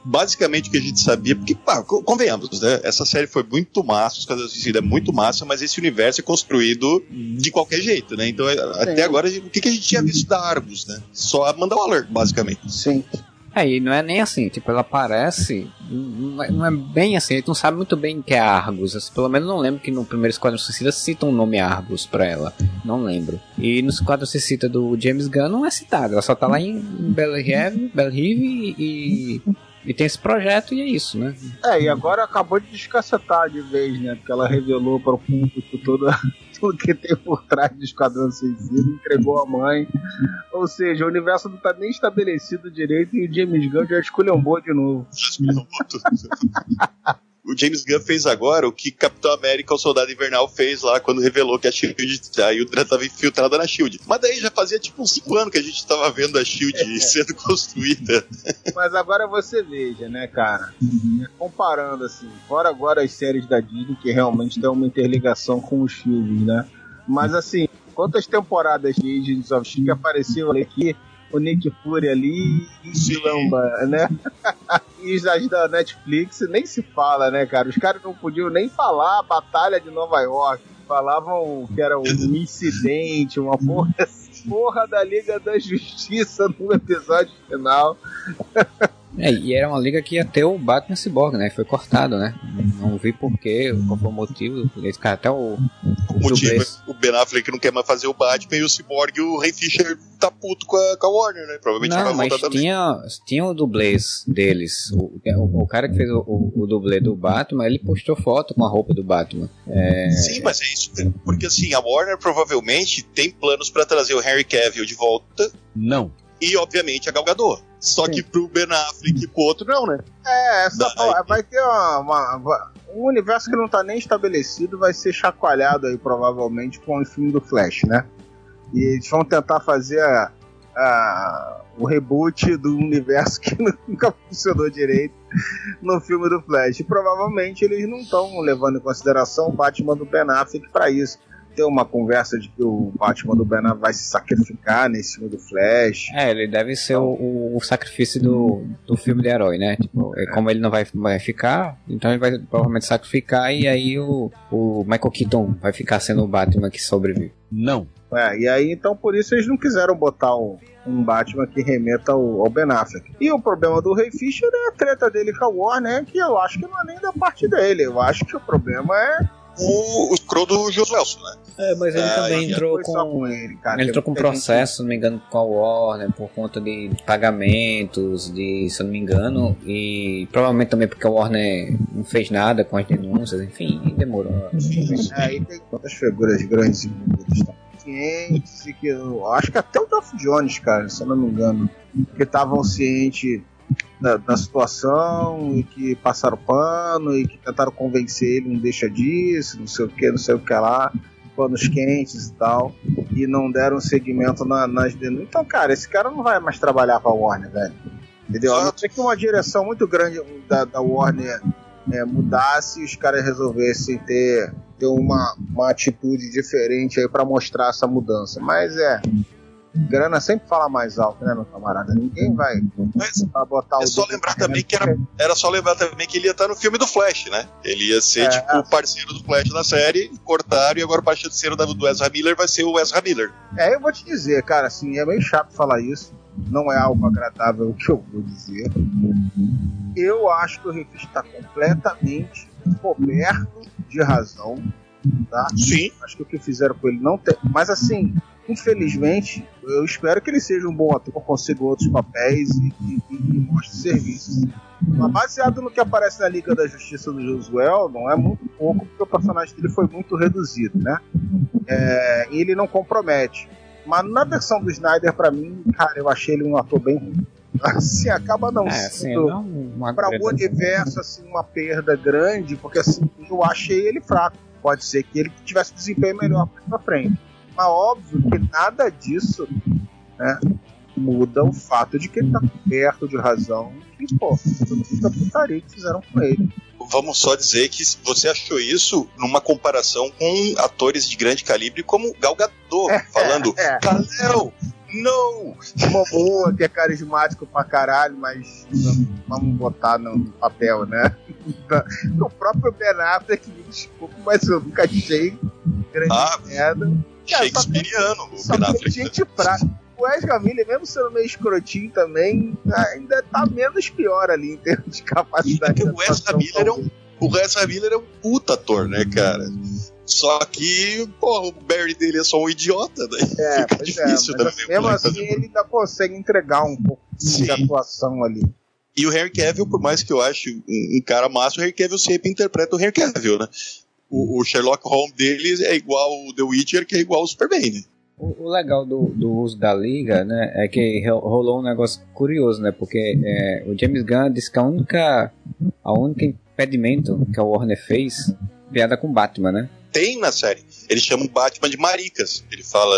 basicamente o que a gente sabia, porque, pá, convenhamos, né? Essa série foi muito massa, os Casos Suicida é muito massa, mas esse universo é construído de qualquer jeito, né? Então, até agora, o que, que a gente tinha visto da Argus, né? Só a Amanda Waller, basicamente. Sim. É, e não é nem assim, tipo, ela aparece, não é, não é bem assim, a gente não sabe muito bem que é Argus, assim, pelo menos não lembro que no primeiro Esquadrão Suicida cita um nome Argus pra ela, não lembro. E no Esquadrão Suicida do James Gunn não é citada, ela só tá lá em Belle Belle Rive e, e tem esse projeto e é isso, né? É, e agora acabou de descacetar de vez, né, porque ela revelou para o público toda tudo que tem por trás do Esquadrão Suicida, entregou a mãe. Ou seja, o universo não tá nem estabelecido direito e o James Gunn já esculhambou de novo. o James Gunn fez agora o que Capitão América, o Soldado Invernal, fez lá quando revelou que a Shield, a Hydra estava infiltrada na Shield. Mas daí já fazia tipo uns 5 anos que a gente estava vendo a Shield sendo construída. Mas agora você veja, né, cara? Comparando assim, fora agora as séries da Disney que realmente tem uma interligação com os filmes, né? Mas assim, quantas temporadas de Agents of Shield apareceu aqui o Nick Fury ali e Silamba, né? e as da Netflix nem se fala, né, cara? Os caras não podiam nem falar a Batalha de Nova York. Falavam que era um incidente, uma porra, porra da Liga da Justiça no episódio final. É, e era uma liga que ia ter o Batman Cyborg, né? Foi cortado, né? Não vi porquê, qual foi o motivo. Esse cara até o. O motivo é o Ben Affleck não quer mais fazer o Batman e o Cyborg e o Ray Fisher tá puto com a, com a Warner, né? Provavelmente não, vai voltar mas também. Tinha, tinha o dublês deles. O, o, o cara que fez o, o, o, dublê do Batman, ele postou foto com a roupa do Batman. É... Sim, mas é isso. Porque assim, a Warner provavelmente tem planos para trazer o Harry Cavill de volta. Não e, obviamente, a Gal Gadot. Só Sim. que pro Ben Affleck e pro outro, não, né? É, essa da, vai ter uma, uma, Um universo que não tá nem estabelecido vai ser chacoalhado aí, provavelmente, com o filme do Flash, né? E eles vão tentar fazer a, a, o reboot do universo que nunca funcionou direito no filme do Flash. E provavelmente eles não estão levando em consideração o Batman do Ben Affleck pra isso ter uma conversa de que o Batman do Ben vai se sacrificar nesse filme do Flash. É, ele deve ser o, o, o sacrifício do, do filme de herói, né? Tipo, é. como ele não vai, vai ficar, então ele vai provavelmente sacrificar e aí o, o Michael Keaton vai ficar sendo o Batman que sobrevive. Não. É, e aí então por isso eles não quiseram botar um, um Batman que remeta ao, ao, Ben Affleck. E o problema do Ray Fisher é a treta dele com a Warner, que eu acho que não é nem da parte dele. Eu acho que o problema é o, o escroto do Josuelson, né? É, mas ele é, também entrou com, com ele, cara, ele entrou com um processo, se não me engano, com a Warner por conta de pagamentos, de, se eu não me engano, e provavelmente também porque a Warner não fez nada com as denúncias, enfim, demorou. É, e tem quantas figuras grandes estão cientes e que eu acho que até o Duff Jones, cara, se eu não me engano, que estavam cientes da, da, situação e que passaram pano e que tentaram convencer ele, não deixa disso, não sei o que, não sei o que lá, panos quentes e tal, e não deram seguimento na, nas denúncias. Então, cara, esse cara não vai mais trabalhar pra Warner, velho. Entendeu? A não ser que uma direção muito grande da, da Warner é, mudasse e os caras resolvessem ter, ter uma, uma atitude diferente aí para mostrar essa mudança. Mas é, grana sempre fala mais alto, né, meu camarada? Ninguém vai Mas botar é só lembrar também que era, era só lembrar também que ele ia estar no filme do Flash, né? Ele ia ser, é, tipo, o parceiro do Flash na série, cortaram e agora o parceiro do Ezra Miller vai ser o Ezra Miller. É, eu vou te dizer, cara, assim, é meio chato falar isso. Não é algo agradável que eu vou dizer. Eu acho que o Refis está completamente coberto de razão. Tá? Sim. Acho que o que fizeram com ele não tem. Mas assim, infelizmente, eu espero que ele seja um bom ator, consiga outros papéis e, e, e mostre serviços. Mas baseado no que aparece na Liga da Justiça do Josuel, não é muito pouco, porque o personagem dele foi muito reduzido, né? É, e ele não compromete. Mas na versão do Snyder, para mim, cara, eu achei ele um ator bem ruim. Assim, acaba não é, sendo para o universo assim, uma perda grande, porque assim, eu achei ele fraco. Pode ser que ele tivesse desempenho melhor pra frente. Mas óbvio que nada disso né, muda o fato de que ele tá perto de razão e, pô, muita putaria que fizeram com ele. Vamos só dizer que você achou isso numa comparação com atores de grande calibre como Gal Gadot, é, falando é, Kalel, não! Momoa, que é carismático pra caralho, mas vamos botar no papel, né? O próprio Ben Affleck, me desculpa, mas eu nunca achei grande ah, merda. Shakespeareano, o Ben Affleck. Gente pra... O Ezra Miller, mesmo sendo meio escrotinho também, ainda tá menos pior ali em termos de capacidade. o Ezra Miller é um o Ezra Miller é um puta ator, né, cara? Só que, porra, o Barry dele é só um idiota, né? É, Fica é, difícil é, também. Mesmo assim, ele ainda consegue entregar um pouco Sim. de atuação ali. E o Harry Cavill, por mais que eu ache um, um cara massa, o Harry Cavill sempre interpreta o Harry Cavill, né? O, o, Sherlock Holmes deles é igual o The Witcher, que é igual o Superman, né? O, o legal do, do, uso da liga, né, é que rolou um negócio curioso, né? Porque é, o James Gunn disse que a única, a única impedimento que a Warner fez piada com Batman, né? Tem na série. Ele chama o Batman de maricas. Ele fala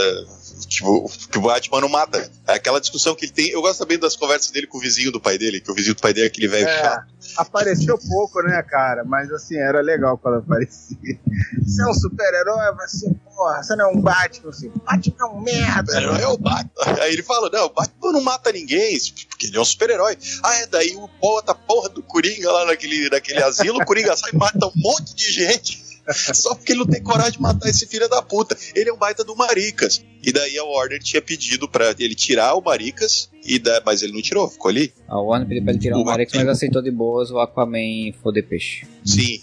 tipo, que o Batman não mata. É aquela discussão que ele tem. Eu gosto também das conversas dele com o vizinho do pai dele, que o vizinho do pai dele é aquele velho é, chato. Apareceu pouco, né, cara? Mas assim, era legal quando aparecia. Você é um super-herói, assim, porra, você não é um Batman, assim, Batman é um merda. Não é o Batman. Aí ele fala, não, o Batman não mata ninguém, porque ele é um super-herói. Ah, é daí o bota a porra do Coringa lá naquele, naquele asilo, o Coringa sai e mata um monte de gente. Só porque ele não tem coragem de matar esse filho da puta. Ele é um baita do Maricas. E daí a Warner tinha pedido para ele tirar o Maricas, e da... mas ele não tirou, ficou ali. A Warner pediu pra ele tirar o, o Maricas, mas aceitou de boas o Aquaman foder peixe. Sim.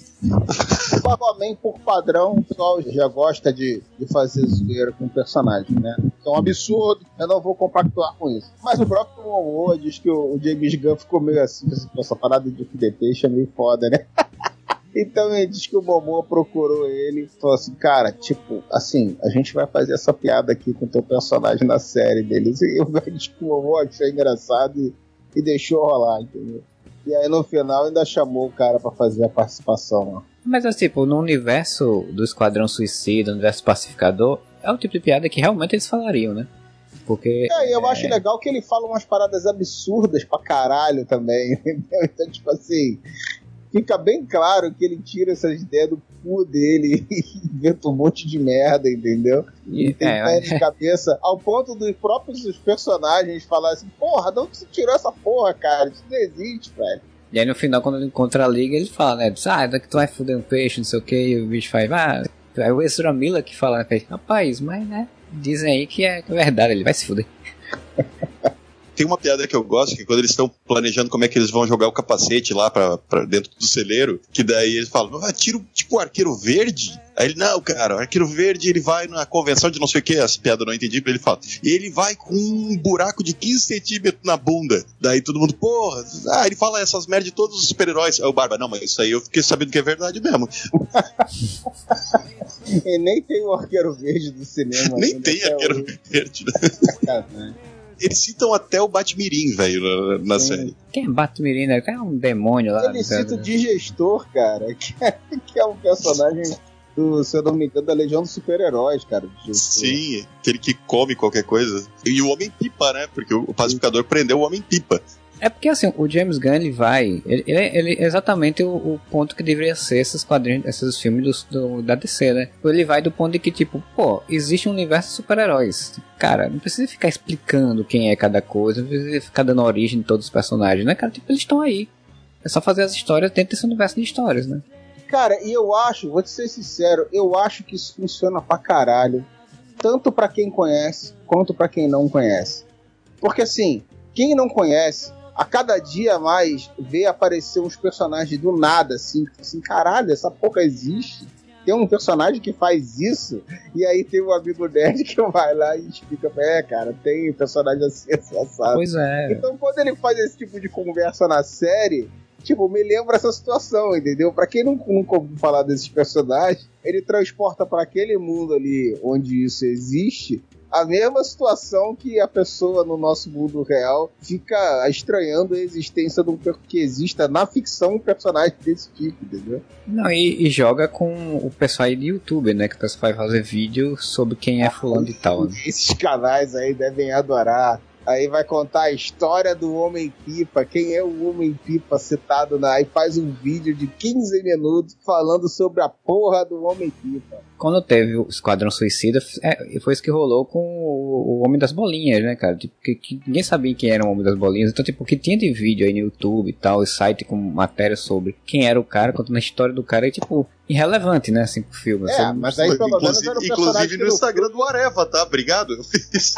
O Aquaman, por padrão, o pessoal já gosta de, de fazer zoeira com o personagem, né? É um absurdo, eu não vou compactuar com isso. Mas o próprio Momoa diz que o, o James Gunn ficou meio assim, essa parada de foder peixe é meio foda, né? Então ele diz que o Momoa procurou ele e falou assim, cara, tipo, assim, a gente vai fazer essa piada aqui com o teu personagem na série deles. E o diz que o Momoa achou engraçado e, e, deixou rolar, entendeu? E aí no final ainda chamou o cara para fazer a participação lá. Mas assim, tipo, no universo do Esquadrão Suicida, no universo Pacificador, é o tipo de piada que realmente eles falariam, né? Porque. É, e eu é... acho legal que ele fala umas paradas absurdas pra caralho também, entendeu? Então, tipo assim, fica bem claro que ele tira essas ideias do cu dele e inventa um monte de merda, entendeu? E tem é, pé de cabeça, ao ponto dos próprios personagens falarem assim, porra, de onde você tirou essa porra, cara? Isso não existe, velho. E aí no final, quando ele encontra a liga, ele fala, né? Diz, ah, daqui tu vai fuder um peixe, não sei o que, e o bicho faz, ah, é o Ezra Miller que fala, né? Rapaz, mas né? Dizem aí que é verdade, ele vai se fuder. tem uma piada que eu gosto, que quando eles estão planejando como é que eles vão jogar o capacete lá pra, pra dentro do celeiro, que daí eles falam, ah, tiro tipo o arqueiro verde. Aí ele, não, cara, o arqueiro verde ele vai na convenção de não sei o que, essa piada eu não entendi, ele fala, ele vai com um buraco de 15 centímetros na bunda. Daí todo mundo, porra, ah, ele fala essas merdas de todos os super-heróis. Aí o Barba, não, mas isso aí eu fiquei sabendo que é verdade mesmo. e nem tem o arqueiro verde do cinema. Nem tem arqueiro verde. Né? Eles citam até o Batmirim, velho, na, na série. Quem é Batmirim, né? É um demônio lá. Ele cita o Digestor, cara, que é, que é um personagem do, se eu não me engano, da Legião dos Super-Heróis, cara. Sim, aquele que come qualquer coisa. E o Homem-Pipa, né? Porque o pacificador prendeu o Homem-Pipa. É porque assim, o James Gunn ele vai. Ele, ele, ele é exatamente o, o, ponto que deveria ser esses quadrinhos, esses filmes do, do, da DC, né? Ele vai do ponto de que, tipo, pô, existe um universo de super-heróis. Cara, não precisa ficar explicando quem é cada coisa, não precisa ficar dando origem de todos os personagens, né, cara? Tipo, eles estão aí. É só fazer as histórias dentro desse universo de histórias, né? Cara, e eu acho, vou te ser sincero, eu acho que isso funciona pra caralho. Tanto para quem conhece, quanto para quem não conhece. Porque assim, quem não conhece a cada dia mais vê aparecer uns personagens do nada, assim, assim, caralho, essa porra existe. Tem um personagem que faz isso, e aí tem um amigo nerd que vai lá e explica, é, cara, tem personagem assim, assado. Pois é. Então quando ele faz esse tipo de conversa na série, tipo, me lembra essa situação, entendeu? Para quem não, nunca ouviu falar desses personagens, ele transporta para aquele mundo ali onde isso existe a mesma situação que a pessoa no nosso mundo real fica estranhando a existência de um que exista na ficção um personagem desse tipo, entendeu? Não, e, e joga com o pessoal aí do YouTube, né? Que o pessoal vai fazer vídeo sobre quem é fulano e tal. Né? Esses canais aí devem adorar Aí vai contar a história do Homem-Pipa, quem é o Homem-Pipa citado na. Aí faz um vídeo de 15 minutos falando sobre a porra do Homem-Pipa. Quando teve o Esquadrão Suicida, é, foi isso que rolou com o, o Homem das Bolinhas, né, cara? Tipo, que, que, ninguém sabia quem era o Homem das Bolinhas. Então, tipo, o que tinha de vídeo aí no YouTube e tal, e site com matéria sobre quem era o cara, contando a história do cara, e tipo, irrelevante, né, assim, pro filme. É, assim, mas aí pelo menos era o Inclusive no Instagram do Areva, tá? Obrigado. Eu fiz.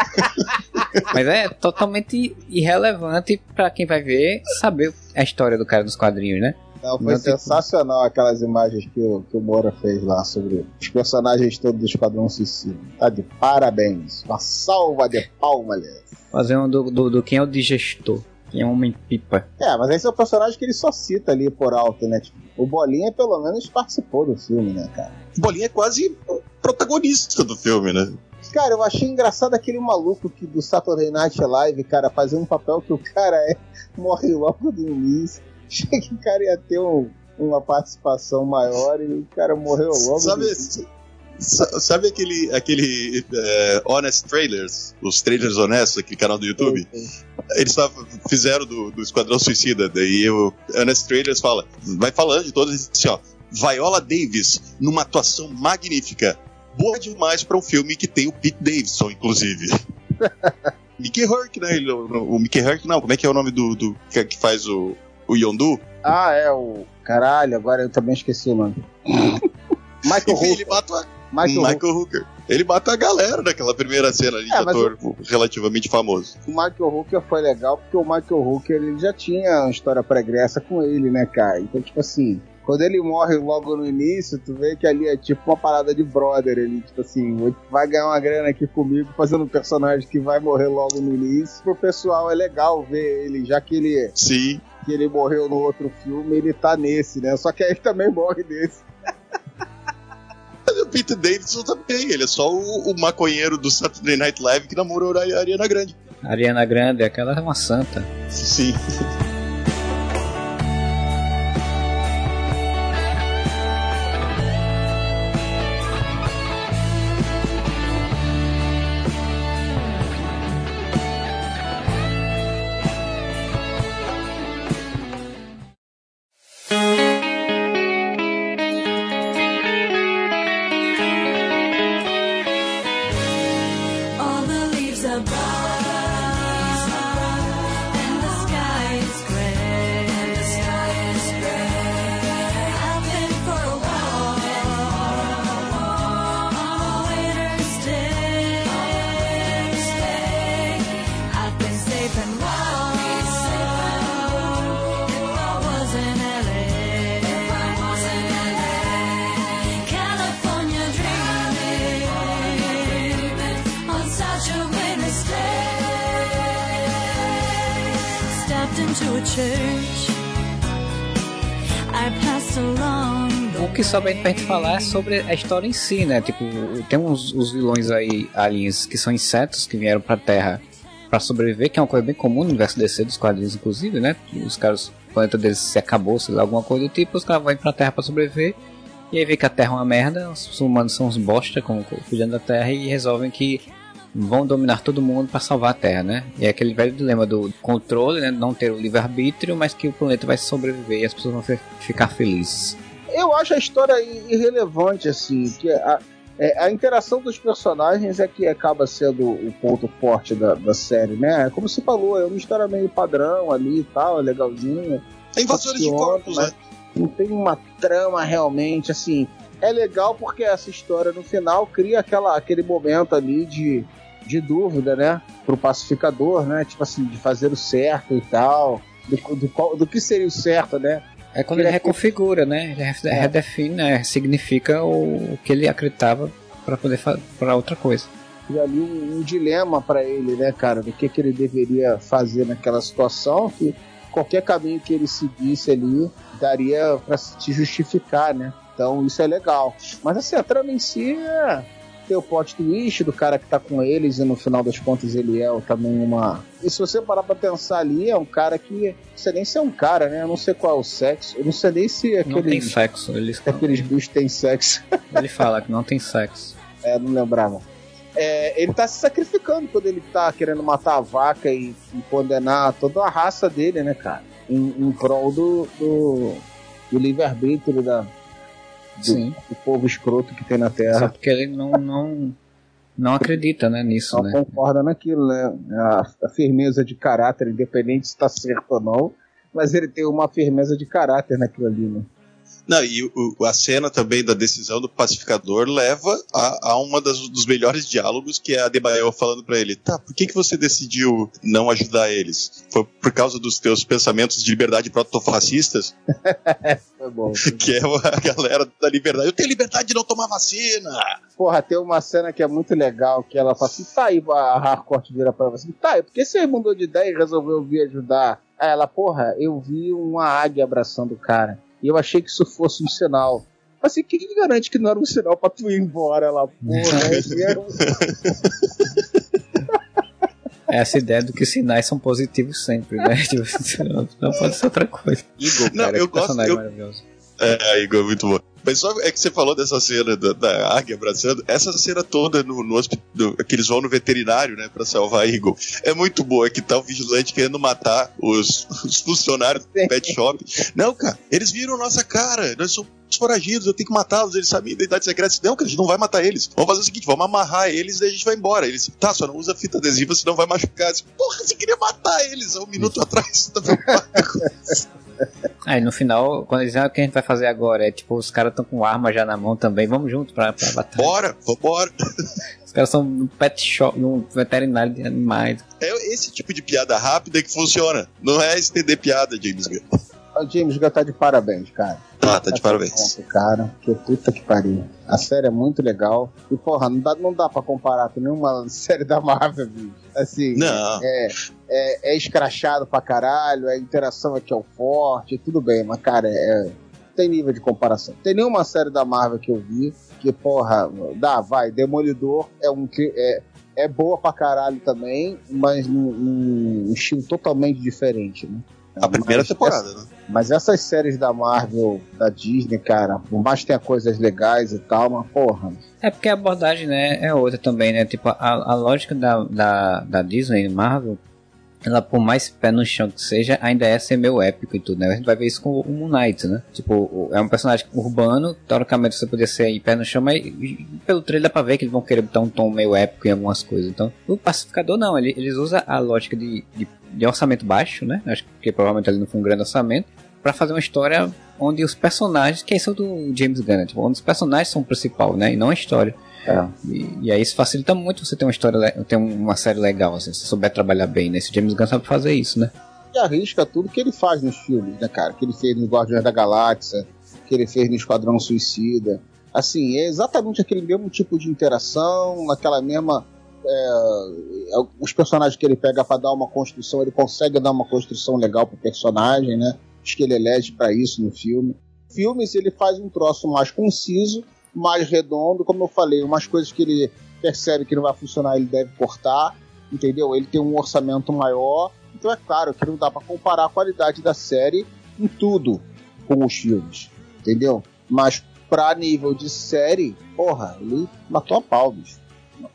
mas é totalmente irrelevante para quem vai ver saber a história do cara dos quadrinhos, né? Não, foi Não sensacional aquelas imagens que o, que o Moura fez lá sobre os personagens todos do Esquadrão Suicida. Tá de parabéns. Uma salva de palmas. Fazer um do, do, do quem é o digestor. Quem é um homem-pipa. É, mas esse é o personagem que ele só cita ali por alto, né? Tipo, o Bolinha, pelo menos, participou do filme, né, cara? O Bolinha é quase protagonista do filme, né? Cara, eu achei engraçado aquele maluco que do Saturday Night Live, cara, fazendo um papel que o cara é, morre logo do início. Achei que o cara ia ter um, uma participação maior e o cara morreu logo. Sabe, sabe aquele, aquele é, Honest Trailers? Os trailers honestos, aquele canal do YouTube? Eles fizeram do, do Esquadrão Suicida, daí o Honest Trailers fala, vai falando de todos, assim, ó, Viola Davis, numa atuação magnífica boa demais para um filme que tem o Pete Davidson, inclusive. Mickey Herc, né? O, o Mickey Herc, não, como é que é o nome do, do que, que faz o, o Yondu? Ah, é o. Caralho, agora eu também esqueci o nome. Michael Enfim, ele mata. Michael, Michael Hooker. Ele mata a galera naquela primeira cena ali, é, de ator o... relativamente famoso. O Michael Hooker foi legal porque o Michael Hooker ele já tinha uma história pregressa com ele, né, cara? Então, tipo assim, quando ele morre logo no início, tu vê que ali é tipo uma parada de brother. Ele, tipo assim, vai ganhar uma grana aqui comigo fazendo um personagem que vai morrer logo no início. Pro pessoal é legal ver ele, já que ele. Sim. Que ele morreu no outro filme, ele tá nesse, né? Só que aí também morre nesse. O Peter Davidson também, ele é só o, o, maconheiro do Saturday Night Live que namorou a Ariana Grande. Ariana Grande, aquela é uma santa. Sim. sobra pra gente falar sobre a história em si, né? Tipo, tem uns os vilões aí, aliens, que são insetos que vieram pra Terra para sobreviver, que é uma coisa bem comum no universo DC dos quadrinhos, inclusive, né? Os caras, o planeta deles se acabou, sei lá, alguma coisa do tipo, os caras vão pra Terra para sobreviver. E aí vê que a Terra é uma merda, os humanos são uns bosta, como cuidando da Terra, e resolvem que vão dominar todo mundo para salvar a Terra, né? E é aquele velho dilema do controle, né? Não ter o livre-arbítrio, mas que o planeta vai sobreviver e as pessoas vão ficar felizes. Eu acho a história irrelevante, assim, que a, é, a interação dos personagens é que acaba sendo o ponto forte da, da série, né? Como você falou, é uma história meio padrão ali e tal, é legalzinha. É invasores de corpos, né? Não tem uma trama realmente, assim. É legal porque essa história no final cria aquela, aquele momento ali de, de dúvida, né? Pro pacificador, né? Tipo assim, de fazer o certo e tal. Do, do, do que seria o certo, né? É quando ele, ele reconfigura, né? Ele é. redefine, né? significa o, o que ele acreditava para poder para outra coisa. E ali um, um dilema para ele, né, cara, do que, que ele deveria fazer naquela situação, que qualquer caminho que ele seguisse ali daria para se justificar, né? Então isso é legal. Mas assim, a trama em si é ter o plot twist do cara que tá com eles e no final das contas ele é também uma. E se você parar pra pensar ali, é um cara que. Não sei nem se é um cara, né? Eu não sei qual é o sexo. Eu não sei nem se aqueles. Não tem sexo. Eles... Aqueles bichos têm sexo. Ele fala que não tem sexo. É, não lembrava. É, ele tá se sacrificando quando ele tá querendo matar a vaca e, e condenar toda a raça dele, né, cara? Em, em prol do, do, do livre-arbítrio da, do, do, povo escroto que tem na Terra. Só porque ele não, não, não acredita né, nisso, não né? concorda naquilo, né? A, a firmeza de caráter, independente se está certo ou não, mas ele tem uma firmeza de caráter naquilo ali, né? Não, e o, a cena também da decisão do pacificador leva a, a uma das, dos melhores diálogos, que é a Debael falando para ele: tá, por que, que você decidiu não ajudar eles? Foi por causa dos teus pensamentos de liberdade protofascistas? foi bom. que é a galera da liberdade. Eu tenho liberdade de não tomar vacina! Porra, tem uma cena que é muito legal, que ela fala assim: tá aí, a Harcourt vira pra ela assim: tá aí, por que você mudou de ideia e resolveu vir ajudar? Aí ela, porra, eu vi uma águia abraçando o cara. E eu achei que isso fosse um sinal. Assim, quem que garante que não era um sinal pra tu ir embora lá? Porra, é Essa ideia do que sinais são positivos sempre, né? Tipo, não pode ser outra coisa. Igor, cara, não, eu gosto, eu... maravilhoso. É, Igor, muito bom. Mas só é que você falou dessa cena da, da águia abraçando, essa cena toda no, no hospital, que eles vão no veterinário, né, pra salvar a Eagle, é muito boa, que tá o vigilante querendo matar os, os funcionários do pet shop. Não, cara, eles viram nossa cara, nós somos foragidos, eu tenho que matá-los, eles sabem a identidade secreta. Não, cara, a gente não vai matar eles. Vamos fazer o seguinte, vamos amarrar eles e a gente vai embora. Eles, tá, só não usa fita adesiva, senão vai machucar. Porra, você queria matar eles há um minuto atrás. Tá Aí no final, quando eles dizem ah, o que a gente vai fazer agora, é tipo, os caras estão com arma já na mão também, vamos junto pra, pra batalha. Bora, vambora. Os caras são num pet shop, num veterinário de animais. É esse tipo de piada rápida que funciona. Não é estender piada, James Gunn. O James Gunn tá de parabéns, cara. Ah, tá de tá parabéns. Ponto, cara, que puta que pariu. A série é muito legal. E, porra, não dá, não dá pra comparar com nenhuma série da Marvel, bicho. Assim, não. É, é, é escrachado pra caralho, a interação aqui é o forte, tudo bem, mas, cara, é, tem nível de comparação. Tem nenhuma série da Marvel que eu vi que, porra, dá, vai, Demolidor é um é, é boa pra caralho também, mas num, num estilo totalmente diferente, né? A primeira mas temporada, essa, né? Mas essas séries da Marvel, da Disney, cara, por mais que tenha coisas legais e tal, mas porra. É porque a abordagem, né, é outra também, né? Tipo, a, a lógica da, da, da Disney, Marvel, ela por mais pé no chão que seja, ainda é ser meio épico e tudo, né? A gente vai ver isso com o Moon Knight, né? Tipo, é um personagem urbano, teoricamente você poderia ser aí pé no chão, mas pelo trailer dá pra ver que eles vão querer botar um tom meio épico em algumas coisas. Então, o Pacificador não, ele, eles usam a lógica de, de, de orçamento baixo, né? Acho que provavelmente ele não foi um grande orçamento, para fazer uma história onde os personagens, que são do James Gunn, tipo, onde os personagens são o principal, né? E não a história. É. E, e, aí isso facilita muito você ter uma história, ter uma série legal, assim, se souber trabalhar bem, né? Esse James Gunn sabe fazer isso, né? E arrisca tudo que ele faz nos filmes, né, cara? Que ele fez no Guardiões da Galáxia, que ele fez no Esquadrão Suicida. Assim, é exatamente aquele mesmo tipo de interação, aquela mesma é, os personagens que ele pega para dar uma construção, ele consegue dar uma construção legal pro personagem, né? Acho que ele elege para isso no filme. Filmes ele faz um troço mais conciso, mais redondo, como eu falei, umas coisas que ele percebe que não vai funcionar, ele deve cortar, entendeu? Ele tem um orçamento maior, então é claro que não dá para comparar a qualidade da série em tudo com os filmes, entendeu? Mas pra nível de série, porra, ele matou a pau, bicho.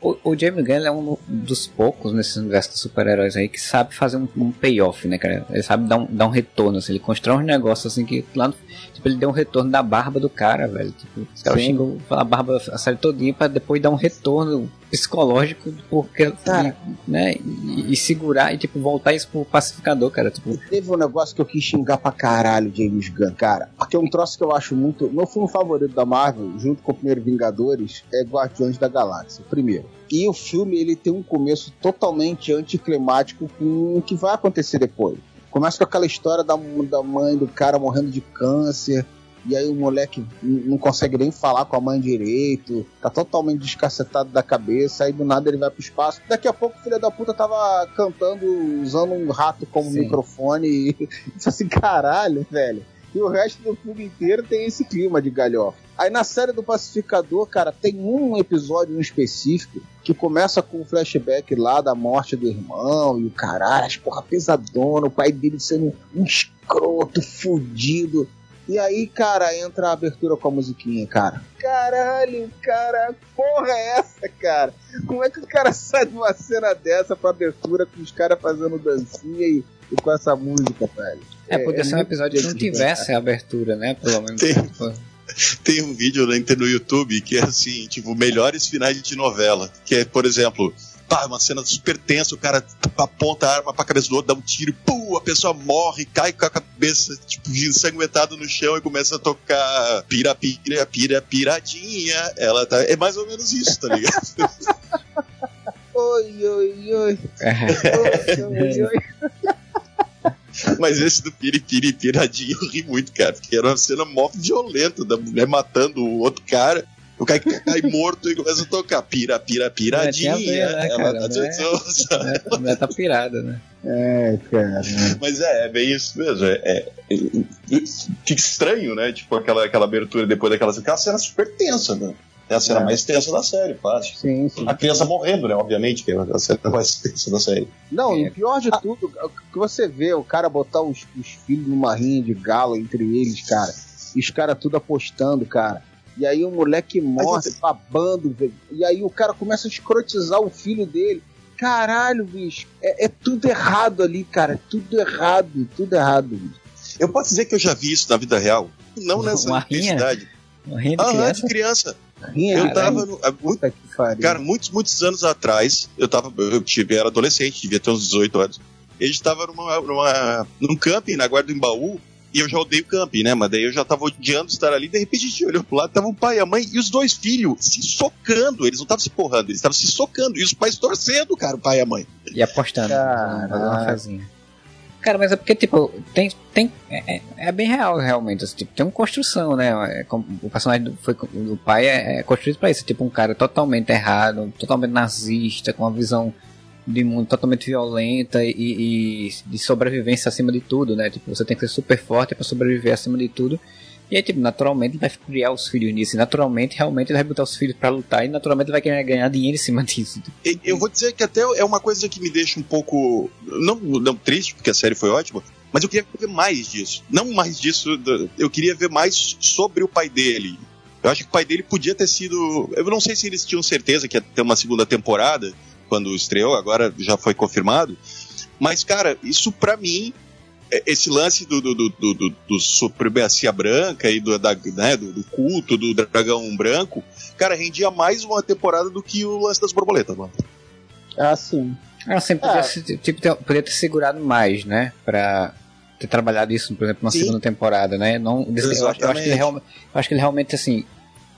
O, o James Gunn é um dos poucos nesse universo de super-heróis aí que sabe fazer um, um, payoff, né, cara? Ele sabe dar um, dar um retorno, assim. Ele constrói uns negócios assim que lá no, Tipo, ele deu um retorno da barba do cara, velho. Tipo, os caras xingam a barba a série todinha pra depois dar um retorno psicológico porque cara, né e, e, segurar e tipo voltar isso pro pacificador cara tipo. Teve um negócio que eu quis xingar pra caralho James Gunn cara. Porque é um troço que eu acho muito meu filme favorito da Marvel junto com o primeiro Vingadores é Guardiões da Galáxia primeiro. E o filme ele tem um começo totalmente anticlimático com o que vai acontecer depois. Começa com aquela história da, da mãe do cara morrendo de câncer. E aí o moleque não consegue nem falar com a mãe direito, tá totalmente descacetado da cabeça, aí do nada ele vai pro espaço. Daqui a pouco o filho da puta tava cantando, usando um rato como Sim. microfone e disse assim, caralho, velho. E o resto do filme inteiro tem esse clima de galhofa. Aí na série do Pacificador, cara, tem um episódio em específico que começa com o um flashback lá da morte do irmão e o caralho, as porra pesadona, o pai dele sendo um escroto, fudido. E aí, cara, entra a abertura com a musiquinha, cara. Caralho, cara, porra é essa, cara? Como é que o cara sai de uma cena dessa pra abertura com os caras fazendo dancinha e, e, com essa música, velho? É, podia é, ser um episódio que não tivesse a abertura, né? Pelo menos. Tem, tem um vídeo no YouTube que é assim, tipo, melhores finais de novela. Que é, por exemplo, pá, uma cena super tensa, o cara aponta a arma pra cabeça do outro, dá um tiro, pum, a pessoa morre, cai com a cabeça, tipo, ensanguentada no chão e começa a tocar pira, pira, pira, piradinha. Ela tá. É mais ou menos isso, tá ligado? oi, oi, oi. oi, oi, oi. Mas esse do Piripiri Piradinho eu ri muito, cara. Porque era uma cena mó violenta da mulher matando o outro cara. O cara cai morto e começa a tocar pira, pira, piradinha. Ver, né, ela cara, tá é, A mulher tá pirada, né? É, cara. Mas é, é bem isso mesmo. É, é, é, fica estranho, né? Tipo, aquela, aquela abertura depois daquela cena. Aquela cena super tensa, né? É a cena é. mais tensa da série, fácil. Sim, sim. A criança morrendo, né? Obviamente, que é a cena mais tensa da série. Não, é. e pior de tudo, que você vê o cara botar os, os filhos numa rinha de galo entre eles, cara. E os caras tudo apostando, cara. E aí o moleque morre, babando, velho. E aí o cara começa a escrotizar o filho dele. Caralho, bicho. É, é tudo errado ali, cara. É tudo errado, tudo errado, bicho. Eu posso dizer que eu já vi isso na vida real. Não nessa Uma intensidade. Uma rinha de ah, criança? de criança. Eu tava. No, muito, cara, muitos, muitos anos atrás, eu tava. Eu tive, era adolescente, devia ter uns 18 anos. A gente tava numa, numa, num camping na Guarda do Embaú, e eu já odeio camping, né? Mas daí eu já tava odiando estar ali, de repente a gente olhou pro lado, tava o pai, a mãe e os dois filhos se socando. Eles não estavam se porrando, eles estavam se socando. E os pais torcendo, cara, o pai e a mãe. E apostando. Fazendo uma casinha. Cara, mas é porque, tipo, tem. tem é, é, é bem real, realmente. Assim, tipo, tem uma construção, né? É, o personagem do, foi, do pai é, é construído pra isso. Tipo, um cara totalmente errado, totalmente nazista, com uma visão de mundo totalmente violenta e, e, de sobrevivência acima de tudo, né? Tipo, você tem que ser super forte para sobreviver acima de tudo. E aí, tipo, naturalmente ele vai criar os filhos nisso. Naturalmente, realmente, ele vai botar os filhos para lutar. E naturalmente ele vai querer ganhar dinheiro em cima disso. Eu vou dizer que até é uma coisa que me deixa um pouco. Não, não triste, porque a série foi ótima. Mas eu queria ver mais disso. Não mais disso. Eu queria ver mais sobre o pai dele. Eu acho que o pai dele podia ter sido. Eu não sei se eles tinham certeza que ia ter uma segunda temporada quando estreou, agora já foi confirmado. Mas, cara, isso para mim é, esse lance do, do, do, do, do supremacia branca e do, da, né, do, do, culto do dragão branco, cara, rendia mais uma temporada do que o lance das borboletas, mano. Ah, sim. Ah, sim, podia, é. tipo, ter, podia ter segurado mais, né? Pra ter trabalhado isso, por exemplo, na segunda temporada, né? Não, eu, acho, eu, acho que ele realmente, eu acho que ele realmente, assim,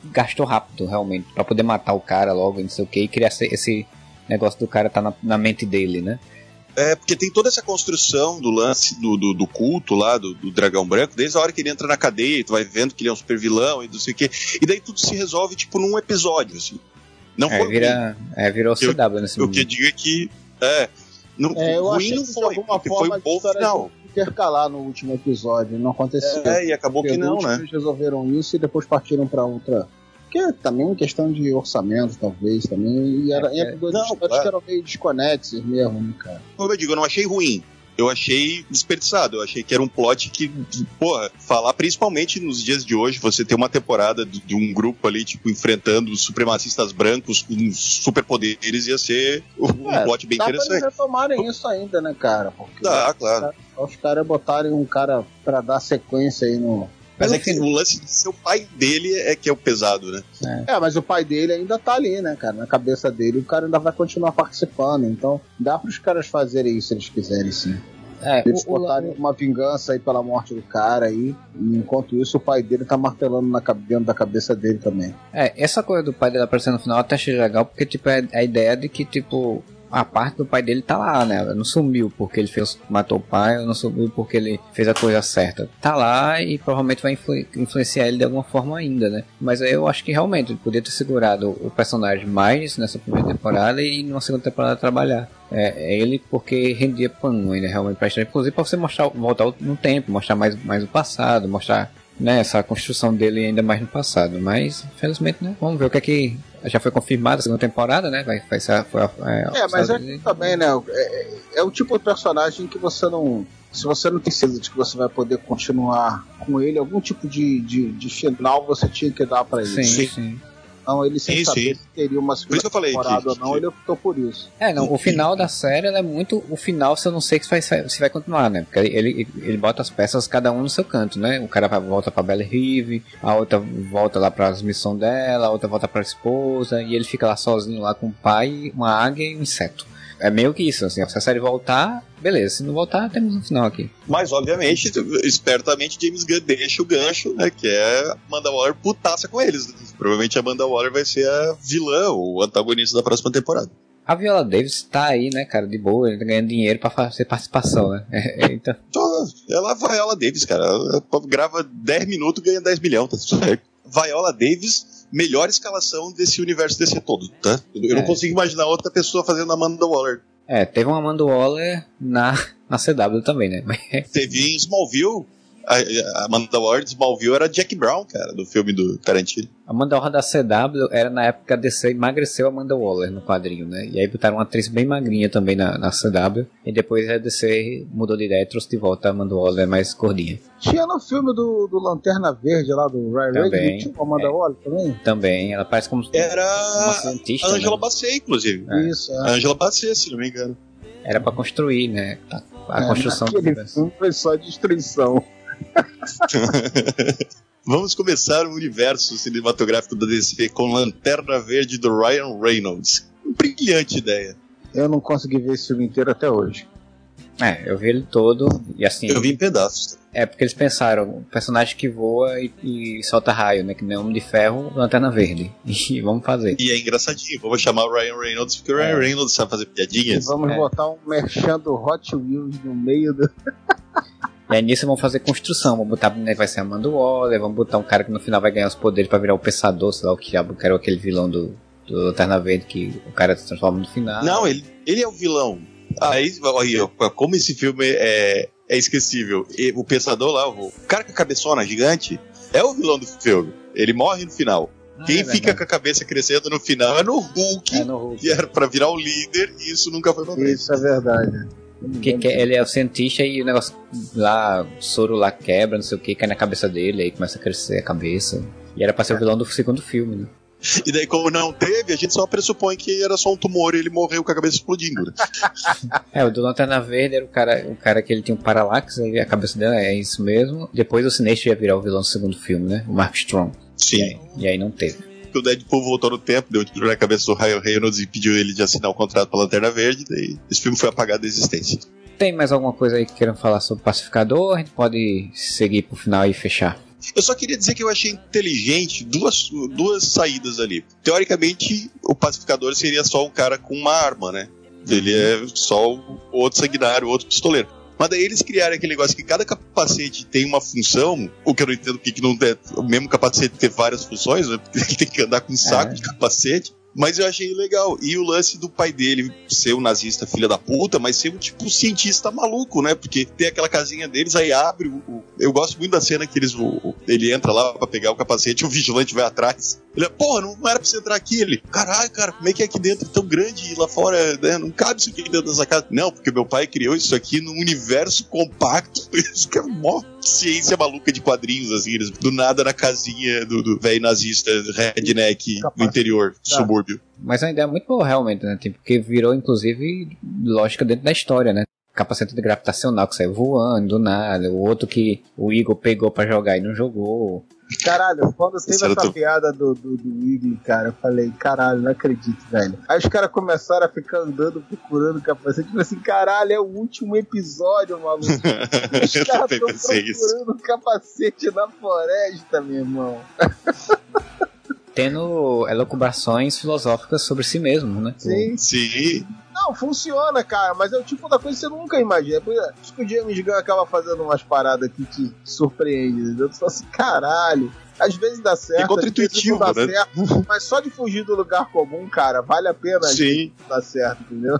gastou rápido, realmente, para poder matar o cara logo, não sei o que, e criar esse, esse negócio do cara tá na, na mente dele, né? É, porque tem toda essa construção do lance do, do, do culto lá, do, do, dragão branco, desde a hora que ele entra na cadeia, tu vai vendo que ele é um super vilão e não sei o quê. E daí tudo se resolve, tipo, num episódio, assim. Não É, foi vira, é, virou Eu- CW nesse ruim. O que eu digo é que. É. Não, É, eu ruim achei não que de foi, alguma porque forma foi um a bom final. intercalar no último episódio. Não aconteceu. É, e acabou que não, né? Eles resolveram isso e depois partiram pra outra. Que é também questão de orçamento, talvez, também. E era, É, era duas não, histórias claro. que eram meio desconexas mesmo, né, cara? Como eu digo, eu não achei ruim. Eu achei desperdiçado. Eu achei que era um plot que, porra, falar principalmente nos dias de hoje, você ter uma temporada de, de um grupo ali, tipo, enfrentando os supremacistas brancos com superpoderes, ia ser um É, plot bem Dá pra eles interessante. retomarem isso ainda, né, cara? Porque Dá, claro. só os caras botarem um cara pra dar sequência aí no. Mas é que o lance de ser o pai dele é que é o pesado, né? É, mas o pai dele ainda tá ali, né, cara? Na cabeça dele, o cara ainda vai continuar participando. Então, dá pros caras fazerem isso se eles quiserem, sim. É, Eles o- o- botarem uma vingança aí pela morte do cara aí. E enquanto isso, o pai dele tá martelando na, dentro da cabeça dele também. É, essa coisa do pai dele aparecendo no final eu até achei legal, porque, tipo, é a ideia de que, tipo, a parte do pai dele tá lá, né? Ela não sumiu porque ele fez, matou o pai, não sumiu porque ele fez a coisa certa. Tá lá e provavelmente vai influ- influenciar ele de alguma forma ainda, né? Mas eu acho que realmente ele podia ter segurado o personagem mais nessa primeira temporada e numa segunda temporada trabalhar. É, é ele porque rendia pano ainda realmente pra história. Inclusive pra você mostrar, voltar no tempo, mostrar mais, mais o passado, mostrar né, essa construção dele ainda mais no passado. Mas, infelizmente, né? Vamos ver o que é que. Já foi confirmada a segunda temporada, né? Vai, vai ser. a- Foi a, É, mas é que também, né? É, é o tipo de personagem que você não. Se você não tem certeza de que você vai poder continuar com ele, algum tipo de, de, de final você tinha que dar pra ele. Sim, sim. Então ele sem Sim, saber sim. se teria uma segunda temporada que- ou não, que- ele optou por isso. É, não, o final da série ela é muito. O final, se eu não sei se vai, se vai continuar, né? Porque ele, ele bota as peças cada um no seu canto, né? O cara volta pra Belle Rive, a outra volta lá pra missão dela, a outra volta pra esposa, e ele fica lá sozinho lá com o pai, uma águia e um inseto. É meio que isso, assim, se a série voltar, beleza. Se não voltar, temos um final aqui. Mas, obviamente, espertamente, James Gunn deixa o gancho, né? Que é Amanda Waller putaça com eles. Provavelmente a Amanda Waller vai ser a vilã, ou antagonista da próxima temporada. A Viola Davis tá aí, né, cara, de boa, ele tá ganhando dinheiro pra fazer participação, né? É, então, Então, ela é Viola Davis, cara. Ela grava 10 minutos ganha 10 milhões, tá certo. Viola Davis, melhor escalação desse universo desse todo, tá? Eu não É. consigo imaginar outra pessoa fazendo a Amanda Waller. é, teve uma Amanda Waller na, na CW também, né? Teve em Smallville, a, Amanda Waller de Smallville era Jack Brown, cara, do filme do Tarantino. A Amanda Waller da CW era na época a DC emagreceu a Amanda Waller no quadrinho, né? E aí botaram uma atriz bem magrinha também na, na CW. E depois a DC mudou de ideia e trouxe de volta a Amanda Waller mais gordinha. Tinha no filme do, do Lanterna Verde lá do Ryan Também, Reynolds, tinha Amanda é. Waller também? Também, ela parece como uma Era cientista. a Angela né? Bassett, inclusive. É. Isso, A é. Angela Bassett, se não me engano. Era pra construir, né? A, a É, construção do naquele universo. filme foi só destruição. Vamos começar o universo cinematográfico da DC com Lanterna Verde do Ryan Reynolds. Brilhante ideia. Eu não consegui ver esse filme inteiro até hoje. É, eu vi ele todo e assim. Eu vi em pedaços. É porque eles pensaram, um personagem que voa e, e solta raio, né? Que nem Homem de Ferro, Lanterna Verde. E vamos fazer. E é engraçadinho. Vamos chamar o Ryan Reynolds porque o Ryan É. Reynolds sabe fazer E piadinhas. vamos É. botar um merchan do Hot Wheels no meio do. E aí nisso vamos fazer construção, vamos botar né, vai ser Amanda Waller, vamos botar um cara que no final vai ganhar os poderes pra virar o pensador, sei lá o que diabo, que era aquele vilão do, do Lanterna Verde que o cara se transforma no final. Não, ele, ele é o vilão. Aí, aí, como esse filme é, é esquecível. E o pensador lá, o cara com a cabeçona gigante, é o vilão do filme. Ele morre no final. Ah, Quem é fica com a cabeça crescendo no final é no Hulk, É no Hulk. que era pra virar o líder, e isso nunca foi pra frente. Isso é verdade. Que, ele é o cientista e o negócio lá, o soro lá quebra, não sei o que, cai na cabeça dele, aí começa a crescer a cabeça. E era pra ser o vilão do segundo filme, né? E daí, como não teve, a gente só pressupõe que era só um tumor e ele morreu com a cabeça explodindo. Né? É, o do Lanterna Verde era o cara, o cara que ele tinha um paralaxe, aí a cabeça dele é isso mesmo. Depois o Sinestro ia virar o vilão do segundo filme, né? O Mark Strong. E Sim. aí, e aí não teve. O Deadpool voltou no tempo, deu um tiro na cabeça do Ryan Reynolds e pediu ele de assinar o contrato pra Lanterna Verde, daí esse filme foi apagado da existência. Tem mais alguma coisa aí que queiram falar sobre o Pacificador? A gente pode seguir pro final e fechar. Eu só queria dizer que eu achei inteligente duas, duas saídas ali. Teoricamente, o pacificador seria só um cara com uma arma, né? Ele é só o outro sanguinário, o outro pistoleiro. Mas daí eles criaram aquele negócio que cada capacete tem uma função, o que eu não entendo porque que não é o mesmo capacete ter várias funções, né? Porque tem que andar com um saco É. de capacete. Mas eu achei legal. E o lance do pai dele ser um nazista filha da puta, mas ser um tipo um cientista maluco, né? Porque tem aquela casinha deles, aí abre o. o eu gosto muito da cena que eles. O, ele entra lá pra pegar o capacete, o vigilante vai atrás. Ele é, porra, não era pra você entrar aqui. Ele, caralho, cara, como é que é aqui dentro tão grande e lá fora, né? Não cabe isso aqui dentro dessa casa. Não, porque meu pai criou isso aqui num universo compacto. Isso que é mó ciência maluca de quadrinhos, assim, eles, do nada na casinha do velho nazista redneck no interior, tá. subúrbio. Mas a ideia é muito boa, realmente, né? Tipo, porque virou, inclusive, lógica dentro da história, né? Capacete de gravitacional que saiu voando do nada, o outro que o Igor pegou para jogar e não jogou. Caralho, quando teve essa piada do, do, do Wiggly, cara, eu falei, caralho, não acredito, velho. Aí os caras começaram a ficar andando, procurando capacete. Tipo assim, caralho, é o último episódio, maluco. os caras estão procurando isso. capacete na floresta, meu irmão. Tendo elucubrações filosóficas sobre si mesmo, né? Sim. Sim. Não, funciona, cara, mas é o tipo da coisa que você nunca imagina. Por isso que o James Gunn acaba fazendo umas paradas que te surpreendem. Eu falo assim, caralho. Às vezes dá certo, é contra-intuitivo, né? Certo, mas só de fugir do lugar comum, cara, vale a pena Sim. dar certo, entendeu?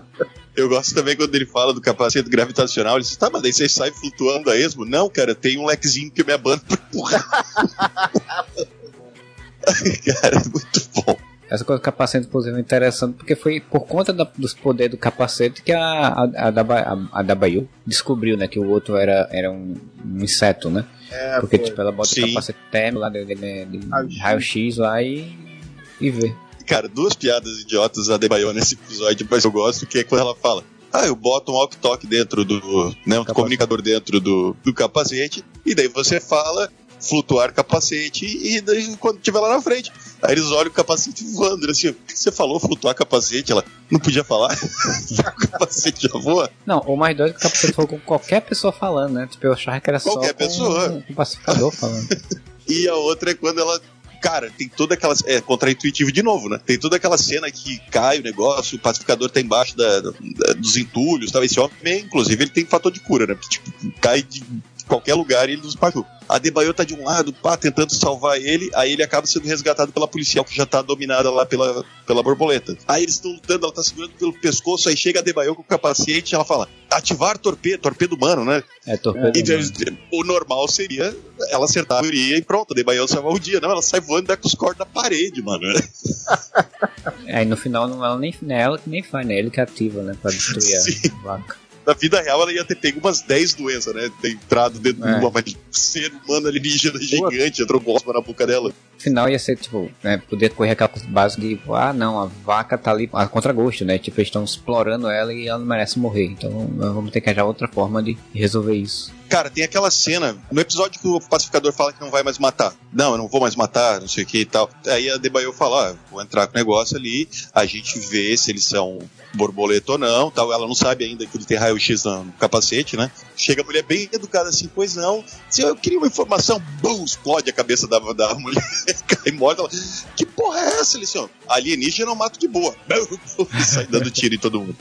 Eu gosto também quando ele fala do capacete gravitacional. Ele diz: tá, mas daí você sai flutuando a esmo? Não, cara, tem um lequezinho que me abana pra empurrar. cara, é muito bom. Essa coisa do capacete, inclusive, é interessante, porque foi por conta da, dos poderes do capacete que a, a, a, a, a descobriu, né, que o outro era, era um, um inseto, né? É, porque, foi. tipo, ela bota Sim. o capacete térmico lá de, de, de raio-x lá e, e vê. Cara, duas piadas idiotas da Debayon nesse episódio, mas eu gosto, que é quando ela fala ah, eu boto um walk-talk dentro do. Né, um comunicador dentro do, do capacete, e daí você fala flutuar capacete, e daí quando estiver lá na frente. Aí eles olham o capacete voando, assim, o que você falou, flutuar capacete? Ela não podia falar? o capacete já voa? Não, o mais doido é que o capacete falou com qualquer pessoa falando, né? Tipo, eu achava que era qualquer só pessoa. Com, com pacificador falando. e a outra é quando ela cara, tem toda aquela. É contra-intuitivo de novo, né? Tem toda aquela cena que cai o negócio, o pacificador tá embaixo da, da, dos entulhos, tal. Esse homem, inclusive, ele tem fator de cura, né? Porque, tipo, cai de qualquer lugar e ele nos partiu. A Debaio tá de um lado, pá, tentando salvar ele, aí ele acaba sendo resgatado pela policial que já tá dominada lá pela, pela borboleta. Aí eles estão lutando, ela tá segurando pelo pescoço, aí chega a Debaio com o capacete e ela fala: ativar torpedo, torpedo humano, né? É, torpedo. Então, humano. o normal seria ela acertar a maioria e pronto, a Debaio salvar o dia. Não, ela sai voando e dá com os cortes da parede, mano. Aí no final não ela nem, não é ela que nem faz, né? Ele que ativa, né? Pra destruir Sim. a vaca na vida real ela ia ter pego umas 10 doenças, né? Ter entrado dentro é. de uma ser humano alienígena gigante, entrou gosma na boca dela. No final ia ser, tipo, né, poder correr aquela base de, ah, não, a vaca tá ali a contragosto, né? Tipo, eles estão explorando ela e ela não merece morrer. Então vamos ter que achar outra forma de resolver isso. Cara, tem aquela cena, no episódio que o pacificador fala que não vai mais matar. Não, eu não vou mais matar, não sei o que e tal. Aí a Debaio fala, ah, vou entrar com o negócio ali, a gente vê se eles são borboleta ou não, tal. Ela não sabe ainda que ele tem raio-x no capacete, né? Chega a mulher bem educada assim, pois não. Se eu queria uma informação, bum, explode a cabeça da, da mulher, cai morta. Ela, que porra é essa, Lição? Alienígena não mato de boa. Sai dando tiro em todo mundo.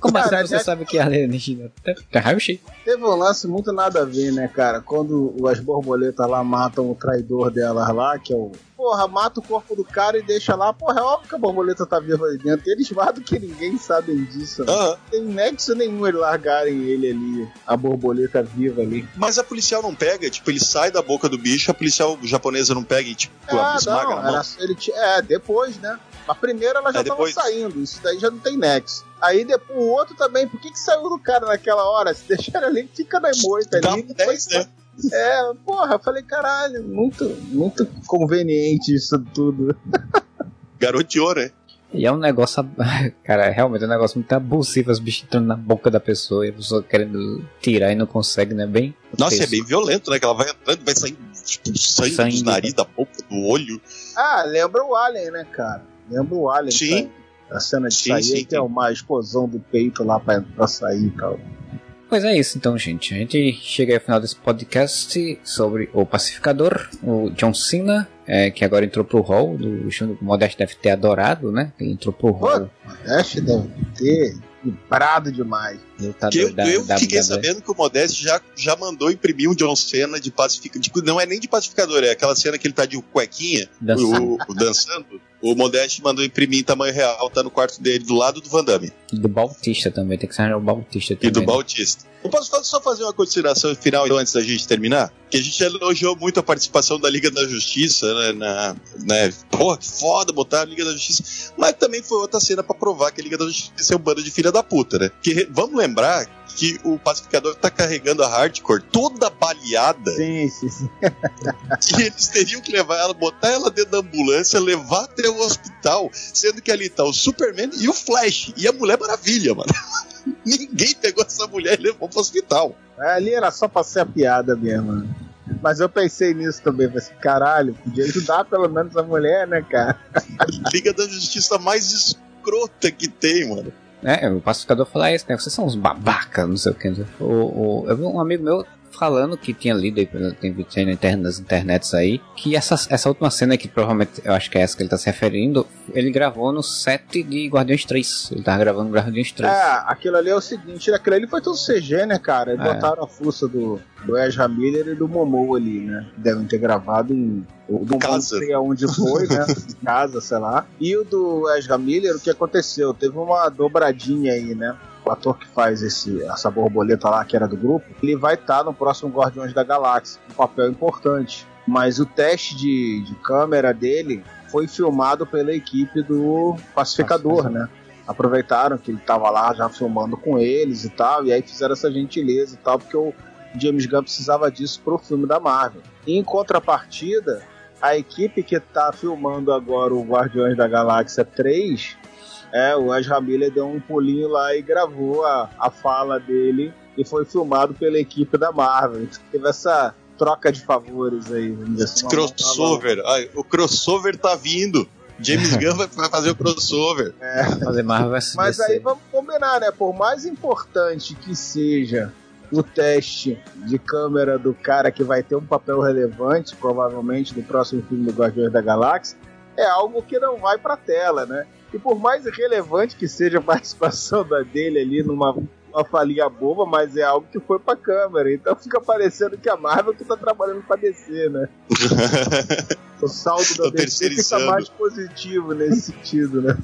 Como assim você sabe que é alienígena? Tem raio-x. Teve um lance muito nada a ver, né, cara? Quando as borboletas lá matam o traidor delas lá, que é o porra, mata o corpo do cara e deixa lá. Porra, é óbvio que a borboleta tá viva ali dentro. Eles mais do que ninguém sabem disso. Né? Uhum. Não tem nexo nenhum eles largarem ele ali, a borboleta viva ali. Mas a policial não pega, tipo, ele sai da boca do bicho, a policial japonesa não pega e, tipo, é, esmaga não, na mão. Era, ele, é, depois, né? A primeira ela já é, tava saindo, isso daí já não tem nexo. Aí depois o outro também, por que, que saiu do cara naquela hora? Se deixar ali, fica na moita ali. Dá depois, 10, né? É, porra, eu falei, caralho, muito, muito conveniente isso tudo. Garoteou, né? E é um negócio, cara, realmente é um negócio muito abusivo, os bichos entrando na boca da pessoa e a pessoa querendo tirar e não consegue, né? Bem. Nossa, texto. é bem violento, né? Que ela vai entrando, vai saindo tipo, sangue, sangue do nariz, da boca, do olho. Ah, lembra o Alien, né, cara? Lembra o Alien. Sim. A cena de sim, sair sim, tem uma explosão do peito lá pra, pra sair e tal. Pois é isso então, gente. A gente chega ao final desse podcast sobre o Pacificador, o John Cena, é, que agora entrou pro hall. Do, o Modeste deve ter adorado, né? Ele entrou pro hall. Modeste deve ter vibrado demais. Que eu, da, eu da, fiquei da, sabendo que o Modeste já, já mandou imprimir um John Cena de pacificador. Tipo, não é nem de pacificador, é aquela cena que ele tá de cuequinha, dançando. O, o dançando. O Modeste mandou imprimir em tamanho real, tá no quarto dele, do lado do Van Damme. E do Bautista também, tem que ser o Bautista também. E do né? Bautista. Eu posso só fazer uma consideração final então, antes da gente terminar? Que a gente elogiou muito a participação da Liga da Justiça, né? Na, né porra, que foda botar a Liga da Justiça. Mas também foi outra cena pra provar que a Liga da Justiça é um bando de filha da puta, né? Porque vamos lembrar que o pacificador tá carregando a hardcore toda baleada. Sim, sim, sim. E eles teriam que levar ela, botar ela dentro da ambulância, levar até o hospital, sendo que ali tá o Superman e o Flash. E a Mulher Maravilha, mano. Ninguém pegou essa mulher e levou pro hospital. Ali era só pra ser a piada mesmo. né? Mas eu pensei nisso também, falei assim, caralho, podia ajudar pelo menos a mulher, né, cara? Liga da Justiça mais escrota que tem, mano. É, o pacificador fala isso, né? Vocês são uns babaca, não sei o que. Eu vi um amigo meu falando que tinha lido aí, tem vídeo na internet, nas internets aí, que essa, essa última cena que provavelmente eu acho que é essa que ele tá se referindo, ele gravou no set de Guardiões 3. Ele tava gravando Guardiões 3. É, aquilo ali é o seguinte, aquilo ali foi tudo CG, né, cara? Eles É. botaram a força do, do Ezra Miller e do Momoa ali, né? Devem ter gravado em. O do Casa. não sei aonde foi, né? casa, sei lá. E o do Ezra Miller, o que aconteceu? Teve uma dobradinha aí, né? O ator que faz esse, essa borboleta lá, que era do grupo, ele vai estar no próximo Guardiões da Galáxia, um papel importante. Mas o teste de, de câmera dele foi filmado pela equipe do Pacificador, né? aproveitaram que ele tava lá já filmando com eles e tal, e aí fizeram essa gentileza e tal, porque o James Gunn precisava disso pro filme da Marvel. E em contrapartida, a equipe que tá filmando agora o Guardiões da Galáxia 3, é, o Ezra Miller deu um pulinho lá e gravou a, a fala dele e foi filmado pela equipe da Marvel. Então, teve essa troca de favores aí, assim. uma- crossover. Ai, o crossover tá vindo. James Gunn vai- fazer o crossover. Fazer Marvel vs Mas DC. aí vamos combinar, né? Por mais importante que seja o teste de câmera do cara que vai ter um papel relevante, provavelmente, no próximo filme do Guardiões da Galáxia, é algo que não vai pra tela, né? E por mais irrelevante que seja a participação da dele ali numa uma falinha boba, mas é algo que foi pra câmera. Então fica parecendo que a Marvel que tá trabalhando pra descer, né? O saldo da DC fica mais positivo nesse sentido, né?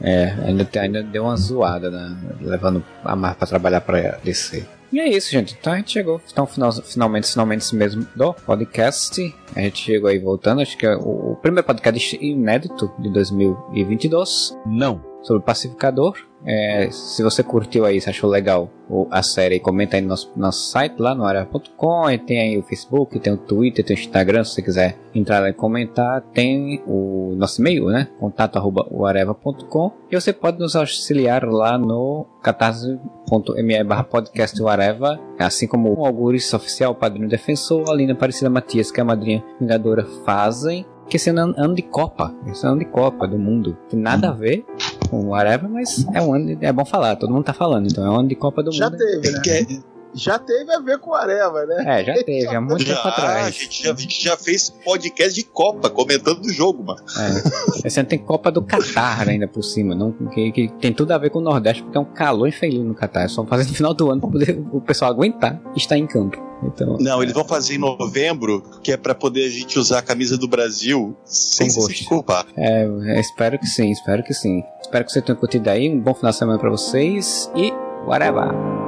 É, ainda, tem- ainda deu uma zoada, né? Levando a Marvel pra trabalhar pra DC. E é isso, gente. Então a gente chegou. Então, final, finalmente, finalmente mesmo do podcast. A gente chegou aí voltando. Acho que é o, o primeiro podcast inédito de 2022 Não. Sobre Pacificador. É, se você curtiu aí, se achou legal a série, comenta aí no nosso, nosso site lá no área.com. Tem aí o Facebook, tem o Twitter, tem o Instagram, se você quiser entrar lá e comentar. Tem o nosso e-mail, né? Contato arroba uareva.com. E você pode nos auxiliar lá no catarse.me barra podcast Uareva, assim como o Algures Oficial, Padrinho Defensor, a Lina Aparecida Matias, que é a madrinha Vingadora, fazem. Que esse ano é ano de Copa, esse é ano de Copa do mundo. Tem nada a ver com o Areva, mas é um ano de, é bom falar, todo mundo tá falando, então é um ano de Copa do Já Mundo. teve, né? Que- Já teve a ver com o Areva, né? É, já teve, há muito Já, tempo a, atrás. gente já, a gente já fez podcast de Copa comentando do jogo, mano. É. Esse ano tem Copa do Catar ainda por cima, não, que, que tem tudo a ver com o Nordeste, porque é um calor infeliz no Catar. É só fazer no final do ano pra poder o pessoal aguentar estar em campo. Então, Não, eles vão fazer em novembro, que é pra poder a gente usar a camisa do Brasil sem se gosto. culpar. é, espero que sim, espero que sim. Espero que vocês tenham curtido aí. Um bom final de semana pra vocês e whatever.